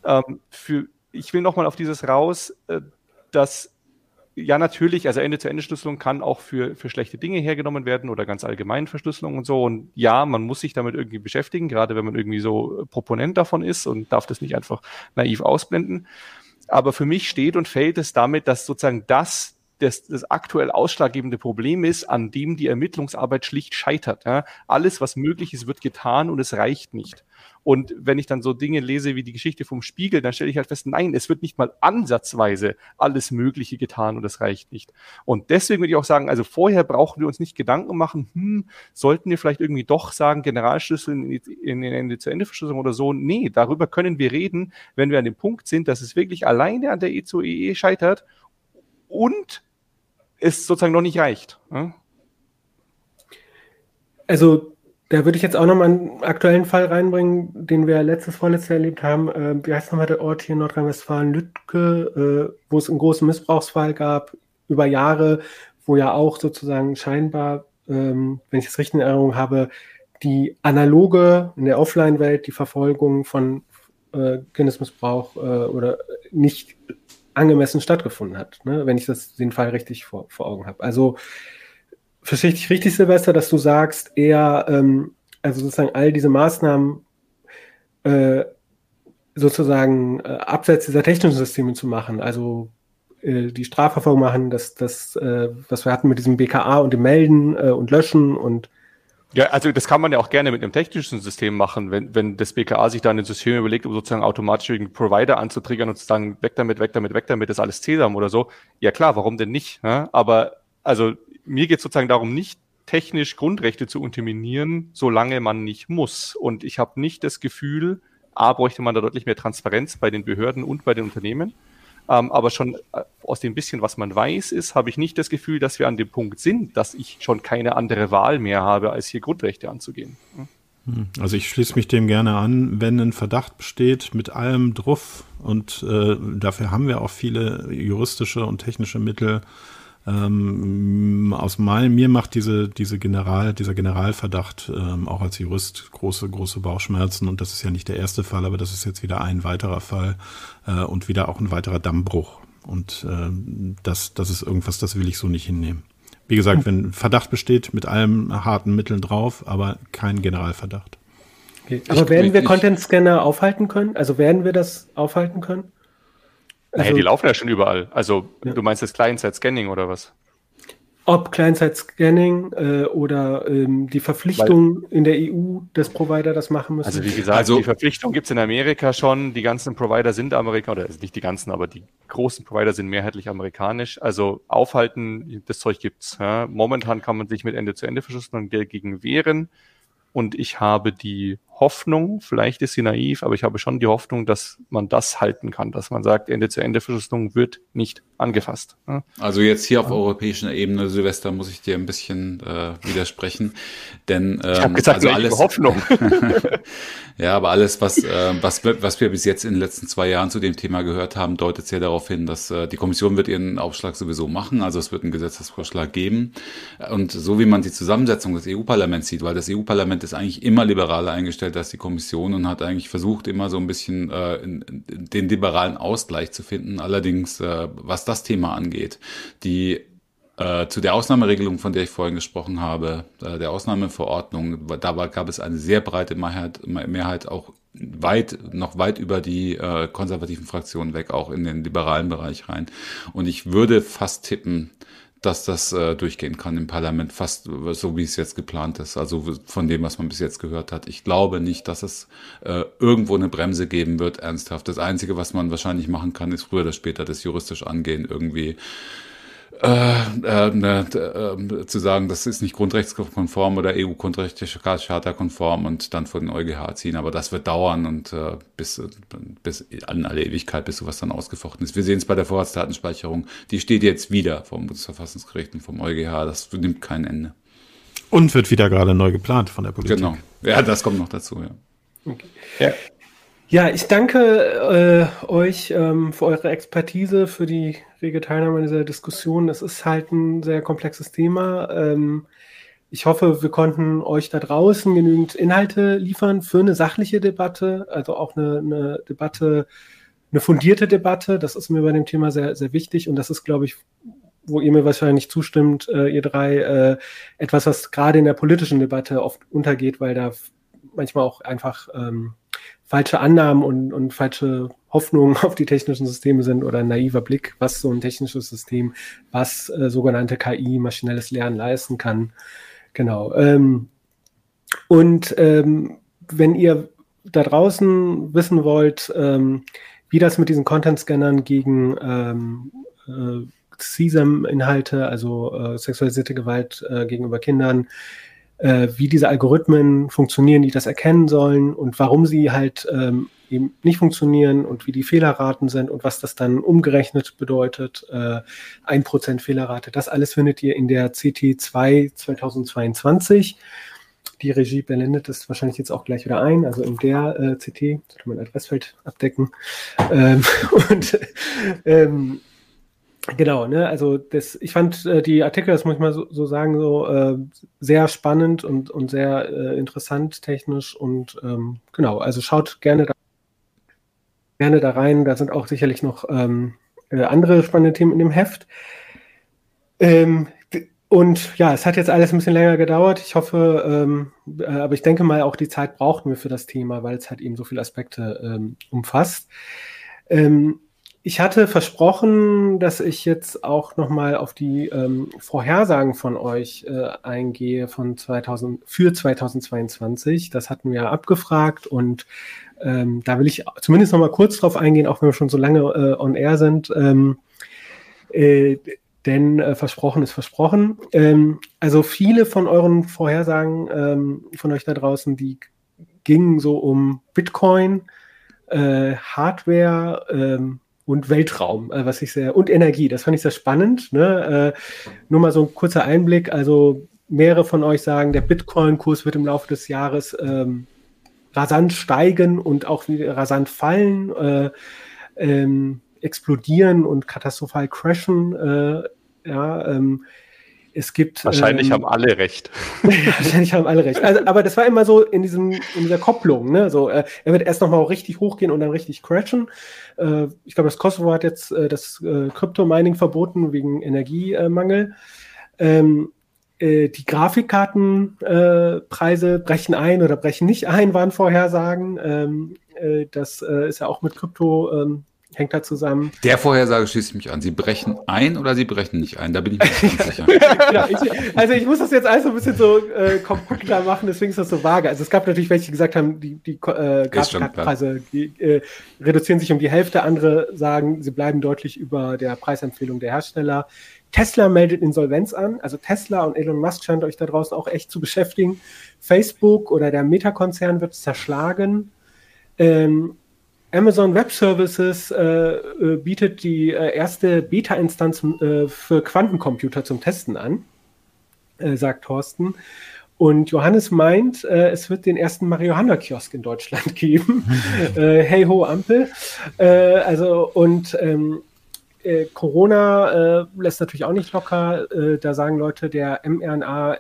ähm, für, ich will nochmal auf dieses raus, äh, dass ja natürlich, also Ende-zu-Ende-Schlüsselung kann auch für, für schlechte Dinge hergenommen werden oder ganz allgemein Verschlüsselung und so. Und ja, man muss sich damit irgendwie beschäftigen, gerade wenn man irgendwie so Proponent davon ist und darf das nicht einfach naiv ausblenden. Aber für mich steht und fällt es damit, dass sozusagen das das, das aktuell ausschlaggebende Problem ist, an dem die Ermittlungsarbeit schlicht scheitert. Ja. Alles, was möglich ist, wird getan und es reicht nicht. Und wenn ich dann so Dinge lese wie die Geschichte vom Spiegel, dann stelle ich halt fest, nein, es wird nicht mal ansatzweise alles Mögliche getan und es reicht nicht. Und deswegen würde ich auch sagen, also vorher brauchen wir uns nicht Gedanken machen, hm, sollten wir vielleicht irgendwie doch sagen, Generalschlüssel in, in, in Ende-zu-Ende-Verschlüsselung oder so. Nee, darüber können wir reden, wenn wir an dem Punkt sind, dass es wirklich alleine an der E2EE scheitert und es sozusagen noch nicht reicht. Ne? Also da würde ich jetzt auch nochmal einen aktuellen Fall reinbringen, den wir letztes, vorletztes erlebt haben. Äh, wie heißt nochmal der Ort hier in Nordrhein-Westfalen? Lütke, äh, wo es einen großen Missbrauchsfall gab über Jahre, wo ja auch sozusagen scheinbar, ähm, wenn ich es richtig in Erinnerung habe, die analoge in der Offline-Welt die Verfolgung von äh, Kindesmissbrauch äh, oder nicht angemessen stattgefunden hat, ne? wenn ich das, den Fall richtig vor, vor Augen habe. Also verstehe ich richtig, Silvester, dass du sagst, eher, ähm, also sozusagen all diese Maßnahmen äh, sozusagen äh, abseits dieser technischen Systeme zu machen, also äh, die Strafverfolgung machen, das, das äh, was wir hatten mit diesem BKA und dem Melden äh, und Löschen und ja, also das kann man ja auch gerne mit einem technischen System machen, wenn, wenn das BKA sich dann ein System überlegt, um sozusagen automatisch irgendeinen Provider anzutriggern und zu sagen, weg damit, weg damit, weg damit, ist alles Cäsam oder so. Ja klar, warum denn nicht? Ne? Aber also mir geht sozusagen darum, nicht technisch Grundrechte zu unterminieren, solange man nicht muss. Und ich habe nicht das Gefühl, A, bräuchte man da deutlich mehr Transparenz bei den Behörden und bei den Unternehmen. Ähm, aber schon äh, aus dem bisschen, was man weiß, ist, habe ich nicht das Gefühl, dass wir an dem Punkt sind, dass ich schon keine andere Wahl mehr habe, als hier Grundrechte anzugehen. Hm. Also ich schließe mich dem gerne an, wenn ein Verdacht besteht mit allem Druff und äh, dafür haben wir auch viele juristische und technische Mittel, ähm, aus meinem, mir macht diese, diese General, dieser Generalverdacht ähm, auch als Jurist große, große Bauchschmerzen und das ist ja nicht der erste Fall, aber das ist jetzt wieder ein weiterer Fall äh, und wieder auch ein weiterer Dammbruch. Und äh, das, das ist irgendwas, das will ich so nicht hinnehmen. Wie gesagt, wenn Verdacht besteht, mit allen harten Mitteln drauf, aber kein Generalverdacht. Okay. Aber ich, werden wir Content Scanner aufhalten können? Also werden wir das aufhalten können? Also, naja, die laufen ja schon überall. Also ja. du meinst das Client-Side-Scanning oder was? Ob Client-Side-Scanning äh, oder ähm, die Verpflichtung Weil, in der EU, dass Provider das machen müssen. Also wie gesagt, also, die Verpflichtung gibt es in Amerika schon. Die ganzen Provider sind amerikanisch, oder nicht die ganzen, aber die großen Provider sind mehrheitlich amerikanisch. Also aufhalten, das Zeug gibt's. Ja. Momentan kann man sich mit Ende-zu-Ende-Verschlüsselung dagegen wehren. Und ich habe die Hoffnung, vielleicht ist sie naiv, aber ich habe schon die Hoffnung, dass man das halten kann, dass man sagt, Ende-zu-Ende-Verschlüsselung wird nicht angefasst. Also jetzt hier auf europäischer Ebene, Silvester, muss ich dir ein bisschen äh, widersprechen, denn ähm, ich habe gesagt, also alles Hoffnung. [laughs] ja, aber alles, was äh, was was wir bis jetzt in den letzten zwei Jahren zu dem Thema gehört haben, deutet sehr darauf hin, dass äh, die Kommission wird ihren Aufschlag sowieso machen, also es wird einen Gesetzesvorschlag geben und so wie man die Zusammensetzung des EU-Parlaments sieht, weil das EU-Parlament ist eigentlich immer liberaler eingestellt dargestellt als die Kommission und hat eigentlich versucht, immer so ein bisschen äh, den liberalen Ausgleich zu finden. Allerdings, äh, was das Thema angeht, die äh, zu der Ausnahmeregelung, von der ich vorhin gesprochen habe, äh, der Ausnahmeverordnung, dabei gab es eine sehr breite Mehrheit, Mehrheit auch weit, noch weit über die äh, konservativen Fraktionen weg, auch in den liberalen Bereich rein. Und ich würde fast tippen, dass das äh, durchgehen kann im Parlament, fast so wie es jetzt geplant ist. Also von dem, was man bis jetzt gehört hat. Ich glaube nicht, dass es äh, irgendwo eine Bremse geben wird, ernsthaft. Das Einzige, was man wahrscheinlich machen kann, ist früher oder später das juristisch angehen, irgendwie äh, äh, ne, äh, zu sagen, das ist nicht grundrechtskonform oder EU-Grundrechtecharta konform und dann vor den EuGH ziehen. Aber das wird dauern und äh, bis, bis an alle Ewigkeit, bis sowas dann ausgefochten ist. Wir sehen es bei der Vorratsdatenspeicherung. Die steht jetzt wieder vom Bundesverfassungsgericht und vom EuGH. Das nimmt kein Ende. Und wird wieder gerade neu geplant von der Politik. Genau. Ja, das kommt noch dazu, ja. Okay. Ja. Ja, ich danke äh, euch ähm, für eure Expertise, für die rege Teilnahme an dieser Diskussion. Es ist halt ein sehr komplexes Thema. Ähm, ich hoffe, wir konnten euch da draußen genügend Inhalte liefern für eine sachliche Debatte, also auch eine, eine Debatte, eine fundierte Debatte. Das ist mir bei dem Thema sehr, sehr wichtig und das ist, glaube ich, wo ihr mir wahrscheinlich zustimmt, äh, ihr drei, äh, etwas, was gerade in der politischen Debatte oft untergeht, weil da manchmal auch einfach ähm, falsche Annahmen und, und falsche Hoffnungen [laughs] auf die technischen Systeme sind oder ein naiver Blick, was so ein technisches System, was äh, sogenannte KI, maschinelles Lernen leisten kann. Genau. Ähm, und ähm, wenn ihr da draußen wissen wollt, ähm, wie das mit diesen Content-Scannern gegen ähm, äh, CSAM-Inhalte, also äh, sexualisierte Gewalt äh, gegenüber Kindern, äh, wie diese Algorithmen funktionieren, die das erkennen sollen und warum sie halt ähm, eben nicht funktionieren und wie die Fehlerraten sind und was das dann umgerechnet bedeutet. Äh, ein äh, Prozent Fehlerrate, das alles findet ihr in der CT2 2022. Die Regie blendet das wahrscheinlich jetzt auch gleich wieder ein. Also in der äh, CT, sollte man Adressfeld abdecken. Ähm, [laughs] und ähm, Genau, ne, also das, ich fand äh, die Artikel, das muss ich mal so, so sagen, so äh, sehr spannend und, und sehr äh, interessant technisch und ähm, genau, also schaut gerne da, gerne da rein, da sind auch sicherlich noch ähm, äh, andere spannende Themen in dem Heft. Ähm, und ja, es hat jetzt alles ein bisschen länger gedauert. Ich hoffe, ähm, äh, aber ich denke mal, auch die Zeit brauchten wir für das Thema, weil es halt eben so viele Aspekte ähm, umfasst. Ähm, ich hatte versprochen, dass ich jetzt auch nochmal auf die ähm, Vorhersagen von euch äh, eingehe von 2000, für 2022. Das hatten wir abgefragt und ähm, da will ich zumindest nochmal kurz drauf eingehen, auch wenn wir schon so lange äh, on air sind. Ähm, äh, denn äh, versprochen ist versprochen. Ähm, also viele von euren Vorhersagen ähm, von euch da draußen, die gingen so um Bitcoin, äh, Hardware, ähm, und Weltraum, äh, was ich sehr, und Energie, das fand ich sehr spannend. Ne? Äh, nur mal so ein kurzer Einblick, also mehrere von euch sagen, der Bitcoin-Kurs wird im Laufe des Jahres ähm, rasant steigen und auch rasant fallen, äh, ähm, explodieren und katastrophal crashen. Äh, ja, ähm, es gibt. Wahrscheinlich ähm, haben alle recht. [laughs] wahrscheinlich haben alle recht. Also, aber das war immer so in, diesem, in dieser Kopplung. Ne? So, äh, er wird erst nochmal richtig hochgehen und dann richtig crashen. Äh, ich glaube, das Kosovo hat jetzt äh, das äh, Crypto-Mining verboten wegen Energiemangel. Ähm, äh, die Grafikkartenpreise äh, brechen ein oder brechen nicht ein, waren Vorhersagen. Ähm, das ist ja auch mit Krypto ähm, hängt da zusammen. Der Vorhersage schließt mich an. Sie brechen ein oder sie brechen nicht ein? Da bin ich mir nicht ganz sicher. [laughs] ja, ich, also ich muss das jetzt alles so ein bisschen so äh, kompakter machen, deswegen ist das so vage. Also es gab natürlich welche, die gesagt haben, die, die äh, Gaspreise äh, reduzieren sich um die Hälfte. Andere sagen, sie bleiben deutlich über der Preisempfehlung der Hersteller. Tesla meldet Insolvenz an. Also Tesla und Elon Musk scheint euch da draußen auch echt zu beschäftigen. Facebook oder der Meta-Konzern wird zerschlagen. Ähm, Amazon Web Services äh, äh, bietet die äh, erste Beta-Instanz äh, für Quantencomputer zum Testen an, äh, sagt Thorsten. Und Johannes meint, äh, es wird den ersten Marihuana-Kiosk in Deutschland [laughs] geben. [laughs] hey ho, Ampel. also, und ähm, Corona lässt natürlich auch nicht locker. da sagen Leute, der mRNA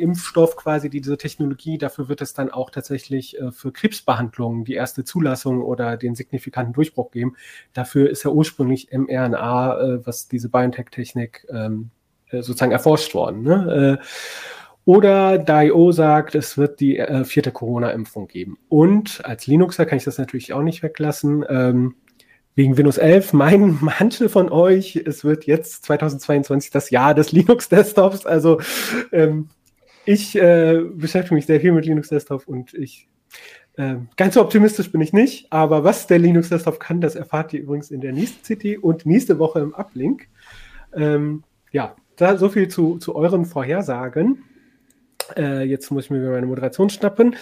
Impfstoff quasi, diese Technologie, dafür wird es dann auch tatsächlich äh, für Krebsbehandlungen die erste Zulassung oder den signifikanten Durchbruch geben. Dafür ist ja ursprünglich mRNA, äh, was diese BioNTech-Technik ähm, äh, sozusagen erforscht worden. Ne? Oder DIO sagt, es wird die vierte Corona-Impfung geben. Und als Linuxer kann ich das natürlich auch nicht weglassen. Ähm, wegen Windows 11 meinen [laughs] manche von euch, es wird jetzt 2022 das Jahr des Linux-Desktops. Also ähm, ich äh, beschäftige mich sehr viel mit Linux-Desktop und ich äh, ganz so optimistisch bin ich nicht, aber was der Linux-Desktop kann, das erfahrt ihr übrigens in der nächsten City und nächste Woche im Uplink. Ähm, ja, da so viel zu, zu euren Vorhersagen. Äh, jetzt muss ich mir meine Moderation schnappen.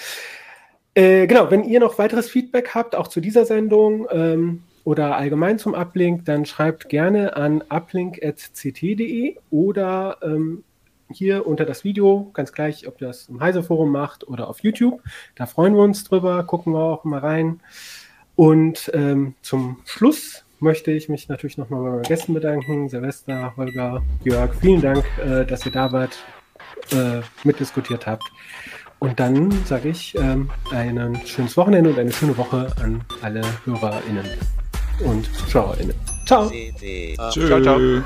Äh, genau, wenn ihr noch weiteres Feedback habt, auch zu dieser Sendung ähm, oder allgemein zum Uplink, dann schreibt gerne an uplink.ct.de oder ähm, hier unter das Video, ganz gleich, ob ihr das im Heise-Forum macht oder auf YouTube. Da freuen wir uns drüber, gucken wir auch mal rein. Und ähm, zum Schluss möchte ich mich natürlich nochmal bei meinen Gästen bedanken. Silvester, Holger, Jörg, vielen Dank, äh, dass ihr da wart, äh, mitdiskutiert habt. Und dann sage ich ähm, ein schönes Wochenende und eine schöne Woche an alle HörerInnen und ZuschauerInnen. Ciao. Ciao, ciao.